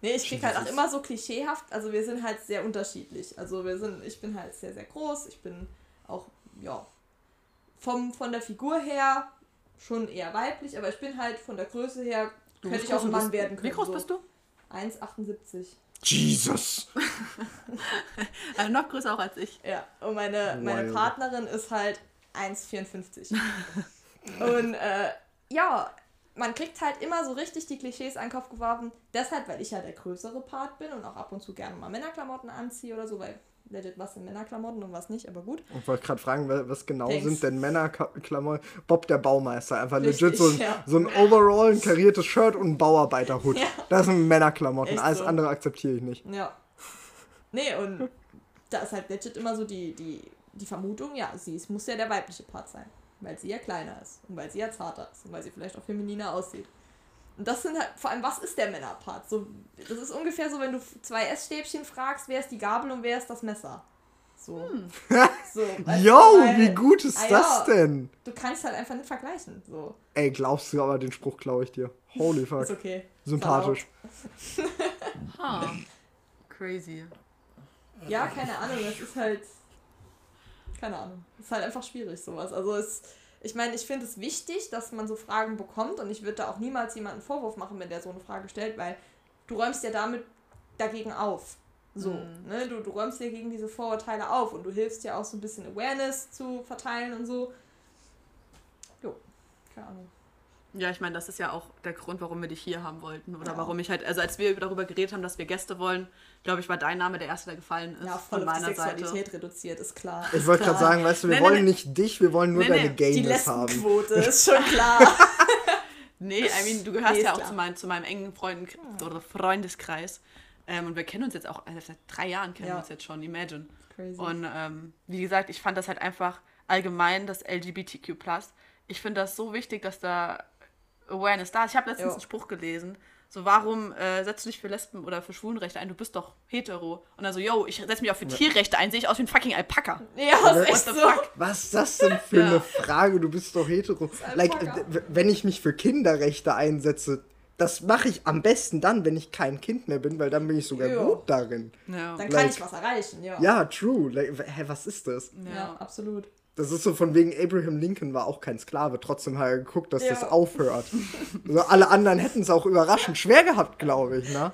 Nee, ich krieg halt auch immer so klischeehaft, also wir sind halt sehr unterschiedlich. Also wir sind, ich bin halt sehr, sehr groß, ich bin auch, ja, vom, von der Figur her schon eher weiblich, aber ich bin halt von der Größe her, Du könnte ich auch ein Mann werden können. Wie groß so. bist du? 1,78. Jesus. Also noch größer auch als ich. Ja, und meine, meine. Partnerin ist halt 1,54. und äh, ja, man kriegt halt immer so richtig die Klischees an den Kopf geworfen. Deshalb, weil ich ja der größere Part bin und auch ab und zu gerne mal Männerklamotten anziehe oder so, weil legit was sind Männerklamotten und was nicht, aber gut. Ich wollte gerade fragen, wa- was genau Thanks. sind denn Männerklamotten? Bob der Baumeister, einfach Richtig, legit so ein, ja. so ein Overall, ein kariertes Shirt und ein Bauarbeiterhut. Ja. Das sind Männerklamotten, Echt alles so. andere akzeptiere ich nicht. Ja. Nee, und da ist halt legit immer so die, die, die Vermutung, ja, sie ist, muss ja der weibliche Part sein. Weil sie ja kleiner ist und weil sie ja zarter ist und weil sie vielleicht auch femininer aussieht. Und das sind halt, vor allem, was ist der Männerpart? So, das ist ungefähr so, wenn du zwei Essstäbchen fragst, wer ist die Gabel und wer ist das Messer. So. so weißt du, Yo, weil wie gut ist ah, das ja. denn? Du kannst halt einfach nicht vergleichen. So. Ey, glaubst du aber, den Spruch klaue ich dir. Holy fuck. Ist okay. Sympathisch. Ha. Crazy. Ja, keine Ahnung, das ist halt. Keine Ahnung. Es ist halt einfach schwierig, sowas. Also es. Ich meine, ich finde es wichtig, dass man so Fragen bekommt und ich würde da auch niemals jemanden Vorwurf machen, wenn der so eine Frage stellt, weil du räumst ja damit dagegen auf. So, ne? Du, du räumst ja gegen diese Vorurteile auf und du hilfst ja auch so ein bisschen Awareness zu verteilen und so. Jo, keine Ahnung. Ja, ich meine, das ist ja auch der Grund, warum wir dich hier haben wollten. Oder Ja. warum ich halt, also als wir darüber geredet haben, dass wir Gäste wollen, glaube ich, war dein Name der erste, der gefallen ist. Ja, voll von auf die meiner Sexualität Seite. reduziert, ist klar. Ich wollte gerade sagen, weißt du, wir Nee, wollen nee. nicht dich, wir wollen nur Nee, deine nee, Die Gayness haben. Lesbenquote ist schon klar. Nee, I mean, du gehörst ja auch zu, mein, zu meinem engen Freunden oder Freundeskreis. Ähm, und wir kennen uns jetzt auch, also seit drei Jahren kennen Ja. wir uns jetzt schon, imagine. Crazy. Und ähm, wie gesagt, ich fand das halt einfach allgemein, das LGBTQ+. Ich finde das so wichtig, dass da Awareness da ist. Ich habe letztens Ja. einen Spruch gelesen, so warum äh, setzt du dich für Lesben oder für Schwulenrechte ein? Du bist doch hetero. Und dann so, yo, ich setze mich auch für Tierrechte ein, sehe ich aus wie ein fucking Alpaka. ja, ist echt so. fuck? Was ist das denn für Ja. eine Frage? Du bist doch hetero. Like, wenn ich mich für Kinderrechte einsetze, das mache ich am besten dann, wenn ich kein Kind mehr bin, weil dann bin ich sogar Ja. gut darin. Ja. Dann Like- kann ich was erreichen, ja. Ja, true. Like, hä, was ist das? Ja, ja. absolut. Das ist so von wegen Abraham Lincoln war auch kein Sklave, trotzdem hat er geguckt, dass Ja. das aufhört. Also alle anderen hätten es auch überraschend schwer gehabt, glaube ich, ne?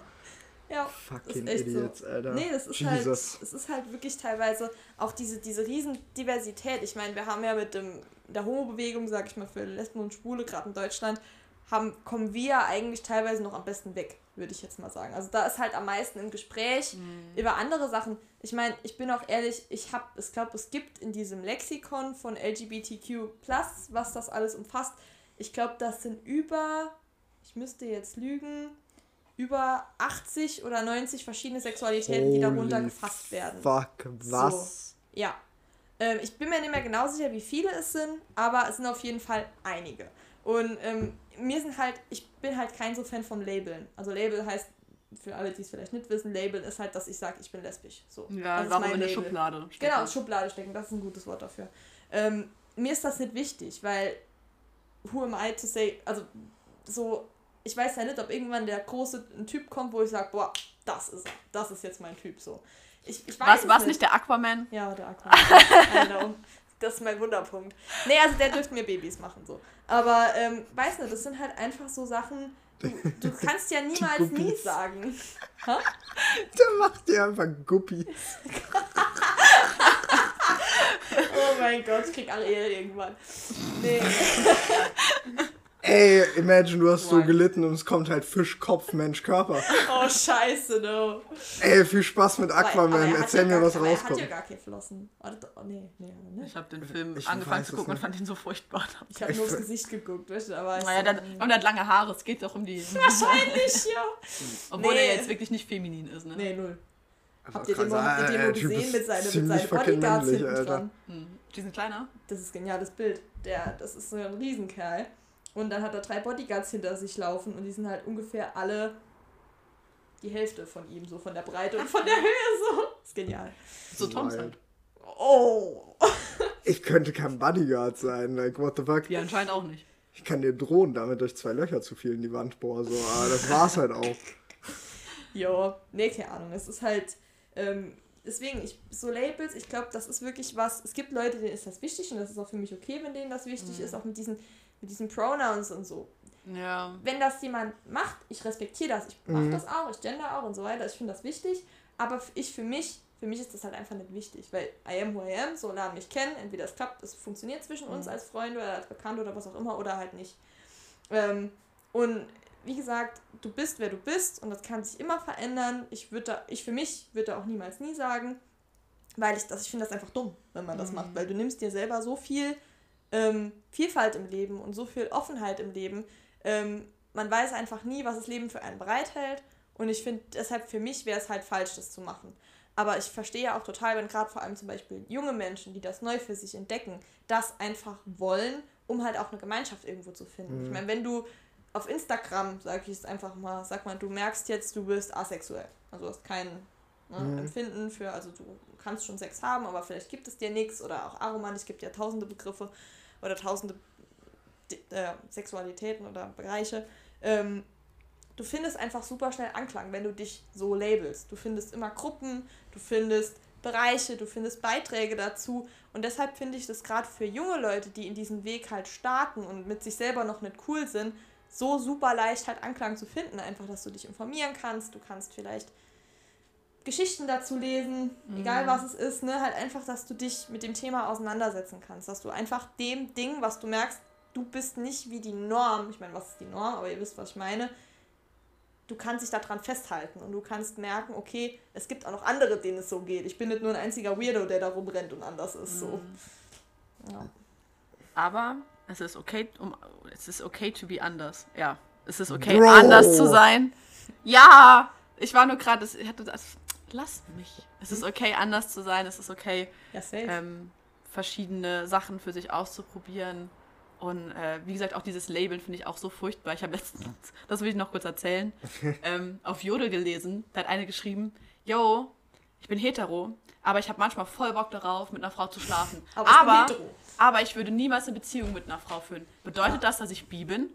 Ja, Fucking ist echt Idiots, so. Alter. Nee, das ist Jesus. halt, es ist halt wirklich teilweise auch diese, diese riesen Diversität. Ich meine, wir haben ja mit dem, der Homo-Bewegung, sag ich mal, für Lesben und Schwule, gerade in Deutschland, haben, kommen wir ja eigentlich teilweise noch am besten weg, würde ich jetzt mal sagen. Also da ist halt am meisten im Gespräch über andere Sachen. Ich meine, ich bin auch ehrlich, ich habe, ich glaube, es gibt in diesem Lexikon von LGBTQ+, was das alles umfasst, ich glaube, das sind über, ich müsste jetzt lügen, über 80 oder 90 verschiedene Sexualitäten, die darunter Holy gefasst werden. Fuck, was? Ja. Ähm, ich bin mir nicht mehr genau sicher, wie viele es sind, aber es sind auf jeden Fall einige. Und ähm, mir sind halt, ich bin halt kein so Fan vom Labeln. Also Label heißt, für alle, die es vielleicht nicht wissen, Label ist halt, dass ich sage, ich bin lesbisch. So. Ja, Das ist warum mein in der Label. Schublade? stecken. Genau, Schublade stecken, das ist ein gutes Wort dafür. Ähm, mir ist das nicht wichtig, weil who am I to say, also so, ich weiß ja nicht, ob irgendwann der große Typ kommt, wo ich sage, boah, das ist er, das ist jetzt mein Typ so. Ich, ich weiß Was, es nicht der Aquaman? Ja, der Aquaman. Das ist mein Wunderpunkt. Nee, also der dürfte mir Babys machen, so. Aber, ähm, weiß nicht, das sind halt einfach so Sachen, du, du kannst ja niemals nie Guppies. sagen. Der macht dir einfach Guppi. Oh mein Gott, ich krieg alle Ehre irgendwann. Nee. Ey, imagine, du hast so Right. gelitten und es kommt halt Fischkopf, Mensch, Körper. Oh, scheiße, no. Ey, viel Spaß mit Aber- aber Aquaman. er Erzähl ja mir, gar- was aber Er hat rauskommt. ja gar keine Flossen. Warte, oh, nee, nee, nee. Ich habe den Film Ich angefangen zu gucken und fand ihn so furchtbar. Ich habe nur aufs ver- Gesicht geguckt, weißt du, aber ich Naja, so, der, und er hat lange Haare, es geht doch um die. Wahrscheinlich, ja. Obwohl Nee. er jetzt wirklich nicht feminin ist, ne? Nee, null. Aber Habt ihr den krass, habt ihr den Typ gesehen mit, seine, mit seinen fucking Bodyguards hinten dran? Hm. Die sind kleiner. Das ist ein geniales Bild. Der, das ist so ein Riesenkerl. Und dann hat er drei Bodyguards hinter sich laufen und die sind halt ungefähr alle die Hälfte von ihm, so von der Breite und von der Höhe so. ist genial. So Toms halt. Oh. Ich könnte kein Bodyguard sein, like, what the fuck. Die anscheinend auch nicht. Ich kann dir drohen, damit durch zwei Löcher zu viel in die Wand bohren, so, aber das war's halt auch. Ja, nee, keine Ahnung. Es ist halt, ähm, deswegen, ich, so Labels, ich glaube, das ist wirklich was, es gibt Leute, denen ist das wichtig und das ist auch für mich okay, wenn denen das wichtig ist, auch mit diesen, mit diesen Pronouns und so. Ja. Wenn das jemand macht, ich respektiere das, ich mache Mhm. das auch, ich gender auch und so weiter, ich finde das wichtig, aber ich für mich, für mich ist das halt einfach nicht wichtig, weil I am who I am, so lernen mich kennen, entweder es klappt, es funktioniert zwischen uns als Freunde oder als Bekannte oder was auch immer oder halt nicht. Ähm, und wie gesagt, du bist, wer du bist und das kann sich immer verändern. Ich würde da, ich für mich würde da auch niemals nie sagen, weil ich das, ich finde das einfach dumm, wenn man das Mhm. macht, weil du nimmst dir selber so viel ähm, Vielfalt im Leben und so viel Offenheit im Leben. Ähm, man weiß einfach nie, was das Leben für einen bereithält und ich finde deshalb für mich wäre es halt falsch, das zu machen. Aber ich verstehe ja auch total, wenn gerade vor allem zum Beispiel junge Menschen, die das neu für sich entdecken, das einfach wollen, um halt auch eine Gemeinschaft irgendwo zu finden. Ich meine, wenn du auf Instagram, sag ich es einfach mal, sag mal, du merkst jetzt, du bist asexuell. Also du hast kein ne, Empfinden für, also du kannst schon Sex haben, aber vielleicht gibt es dir nichts oder auch aromantisch, es gibt ja tausende Begriffe oder tausende äh, Sexualitäten oder Bereiche. Ähm, du findest einfach super schnell Anklang, wenn du dich so labelst. Du findest immer Gruppen, du findest Bereiche, du findest Beiträge dazu. Und deshalb finde ich das gerade für junge Leute, die in diesen Weg halt starten und mit sich selber noch nicht cool sind, so super leicht halt Anklang zu finden. Einfach, dass du dich informieren kannst. Du kannst vielleicht Geschichten dazu lesen, egal was es ist, ne? Halt einfach, dass du dich mit dem Thema auseinandersetzen kannst. Dass du einfach dem Ding, was du merkst, du bist nicht wie die Norm. Ich meine, was ist die Norm? Aber ihr wisst, was ich meine. Du kannst dich daran festhalten und du kannst merken, okay, es gibt auch noch andere, denen es so geht. Ich bin nicht nur ein einziger Weirdo, der da rumrennt und anders ist. So. Ja. Aber es ist okay, um, es ist okay to be anders. Ja, es ist okay, Bro. anders zu sein. Ja, ich war nur gerade, ich hatte das. Lass mich. Es ist okay, anders zu sein. Es ist okay, Ja, ähm, verschiedene Sachen für sich auszuprobieren. Und äh, wie gesagt, auch dieses Labeln finde ich auch so furchtbar. Ich habe letztens, das will ich noch kurz erzählen, ähm, auf Jodel gelesen. Da hat eine geschrieben, yo, ich bin hetero, aber ich habe manchmal voll Bock darauf, mit einer Frau zu schlafen. Aber ich bin aber, hetero. aber ich würde niemals eine Beziehung mit einer Frau führen. Bedeutet das, dass ich bi bin?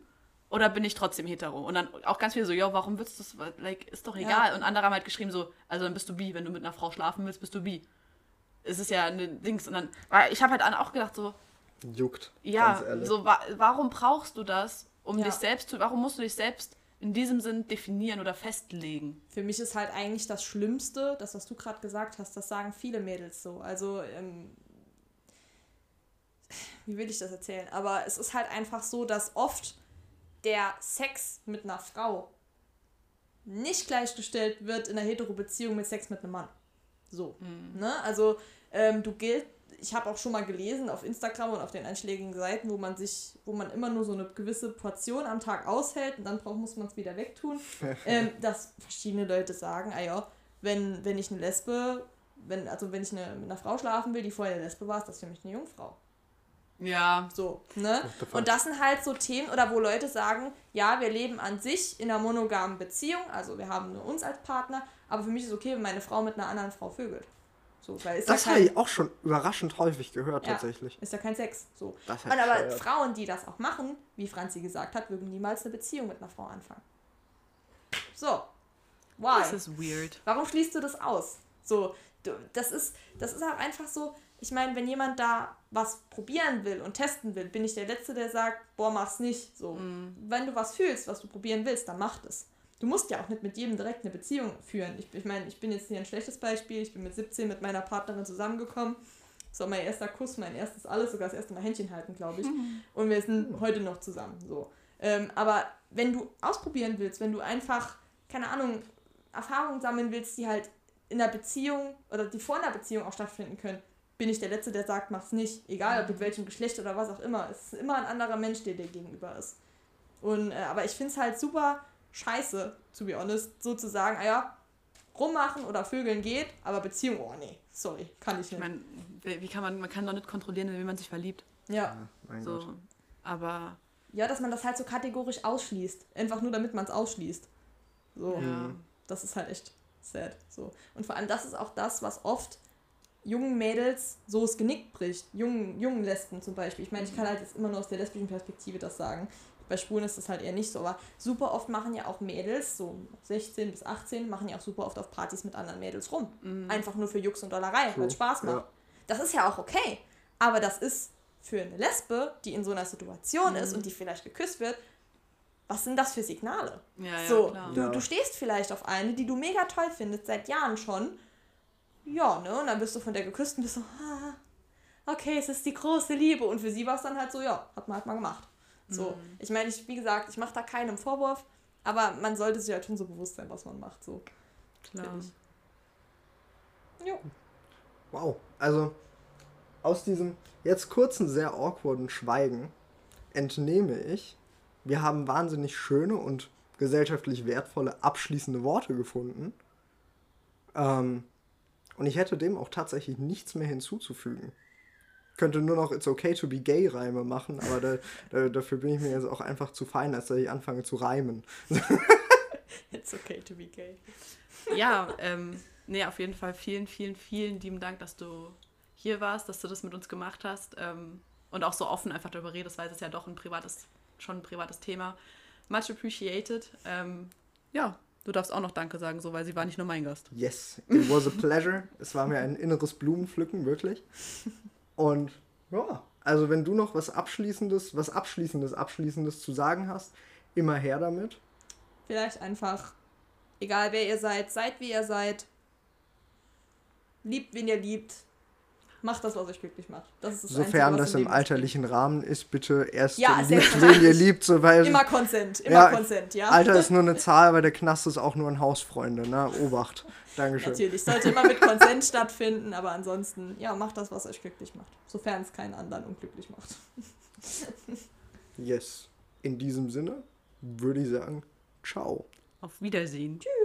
Oder bin ich trotzdem hetero? Und dann auch ganz viele so, yo, warum willst du das? Like, ist doch egal. Ja. Und andere haben halt geschrieben so, also dann bist du bi, wenn du mit einer Frau schlafen willst, bist du bi. Es ist ja ein Dings. Und dann, weil ich habe halt auch gedacht so, Juckt. ja, ganz ehrlich. so wa warum brauchst du das, um Ja. dich selbst zu, warum musst du dich selbst in diesem Sinn definieren oder festlegen. Für mich ist halt eigentlich das Schlimmste, das, was du gerade gesagt hast, das sagen viele Mädels so. Also, ähm, wie will ich das erzählen? Aber es ist halt einfach so, dass oft der Sex mit einer Frau nicht gleichgestellt wird in einer Hetero-Beziehung mit Sex mit einem Mann. So. Ne? Also, ähm, du gilt, ich habe auch schon mal gelesen auf Instagram und auf den einschlägigen Seiten, wo man sich, wo man immer nur so eine gewisse Portion am Tag aushält und dann braucht, muss man es wieder wegtun, ähm, dass verschiedene Leute sagen, ah ja, wenn, wenn ich eine Lesbe, wenn, also wenn ich eine, mit einer Frau schlafen will, die vorher eine Lesbe war, ist das für mich eine Jungfrau. Ja. So, ne? Und das sind halt so Themen, oder wo Leute sagen, ja, wir leben an sich in einer monogamen Beziehung, also wir haben nur uns als Partner, aber für mich ist okay, wenn meine Frau mit einer anderen Frau vögelt. So, weil ist Das ja habe kein, ich auch schon überraschend häufig gehört, Ja. tatsächlich. ist ja kein Sex. So. Das Und halt aber bescheuert. Frauen, die das auch machen, wie Franzi gesagt hat, würden niemals eine Beziehung mit einer Frau anfangen. So. Why? Das ist weird. Warum schließt du das aus? So, du, das ist, das ist auch einfach so, ich meine, wenn jemand da was probieren will und testen will, bin ich der Letzte, der sagt, boah, mach's nicht. So, wenn du was fühlst, was du probieren willst, dann mach das. Du musst ja auch nicht mit jedem direkt eine Beziehung führen. Ich, ich meine, ich bin jetzt hier ein schlechtes Beispiel. Ich bin mit 17 mit meiner Partnerin zusammengekommen. Das war mein erster Kuss, mein erstes alles, sogar das erste Mal Händchen halten, glaube ich. Und wir sind heute noch zusammen. So. Ähm, aber wenn du ausprobieren willst, wenn du einfach, keine Ahnung, Erfahrungen sammeln willst, die halt in einer Beziehung oder die vor einer Beziehung auch stattfinden können, bin ich der Letzte, der sagt, mach's nicht. Egal, ob mit welchem Geschlecht oder was auch immer. Es ist immer ein anderer Mensch, der dir gegenüber ist. Und, äh, aber ich finde es halt super scheiße, to be honest, so zu sagen, ah ja, rummachen oder vögeln geht, aber Beziehung, oh nee, sorry, kann ich Ich nicht. meine, wie kann man, man kann doch nicht kontrollieren, wie man sich verliebt. ja. Mein Gott. So. Aber ja, dass man das halt so kategorisch ausschließt. Einfach nur, damit man es ausschließt. So. ja. Das ist halt echt sad. So. Und vor allem, das ist auch das, was oft jungen Mädels so das Genick bricht. Jungen, jungen Lesben zum Beispiel. Ich meine, ich kann halt jetzt immer nur aus der lesbischen Perspektive das sagen. Bei Schwulen ist das halt eher nicht so. Aber super oft machen ja auch Mädels, so 16 bis 18, machen ja auch super oft auf Partys mit anderen Mädels rum. Einfach nur für Jux und Dollerei, weil es Spaß macht. ja. Das ist ja auch okay. Aber das ist für eine Lesbe, die in so einer Situation ist und die vielleicht geküsst wird, was sind das für Signale? Ja, ja, so, klar. du, Ja. du stehst vielleicht auf eine, die du mega toll findest, seit Jahren schon. Ja, ne? Und dann bist du von der geküsst und bist so, ah, okay, es ist die große Liebe. Und für sie war es dann halt so, ja, hat man halt mal gemacht. So, Mhm. ich meine, ich, wie gesagt, ich mache da keinen Vorwurf, aber man sollte sich halt schon so bewusst sein, was man macht. So, Klar. Jo. Wow. Also, aus diesem jetzt kurzen, sehr awkwarden Schweigen entnehme ich, wir haben wahnsinnig schöne und gesellschaftlich wertvolle abschließende Worte gefunden. Ähm, und ich hätte dem auch tatsächlich nichts mehr hinzuzufügen. Könnte nur noch It's okay to be gay Reime machen, aber da, da, dafür bin ich mir jetzt auch einfach zu fein, als dass ich anfange zu reimen. It's okay to be gay. Ja, ähm, nee, auf jeden Fall vielen, vielen, vielen lieben Dank, dass du hier warst, dass du das mit uns gemacht hast ähm, und auch so offen einfach darüber redest, weil es ist ja doch ein privates, schon ein privates Thema. Much appreciated. Ähm, ja, du darfst auch noch Danke sagen, so, weil sie war nicht nur mein Gast. Yes, it was a pleasure. es war mir ein inneres Blumenpflücken, wirklich. Und ja, also wenn du noch was Abschließendes, was Abschließendes, Abschließendes zu sagen hast, immer her damit. Vielleicht einfach, egal wer ihr seid, seid wie ihr seid. Liebt, wen ihr liebt. Macht das, was euch glücklich macht. Das ist das Sofern Einzige, was das im Leben alterlichen Rahmen ist, bitte erst Ja, liebt, wen ihr liebt, so weil Immer Consent, immer Ja, Consent, ja. Alter ist nur eine Zahl, weil der Knast ist auch nur ein Haus, Freunde, ne? Obacht. Dankeschön. Natürlich, sollte immer mit Consent stattfinden, aber ansonsten, ja, macht das, was euch glücklich macht. Sofern es keinen anderen unglücklich macht. Yes. In diesem Sinne würde ich sagen, ciao. Auf Wiedersehen. Tschüss.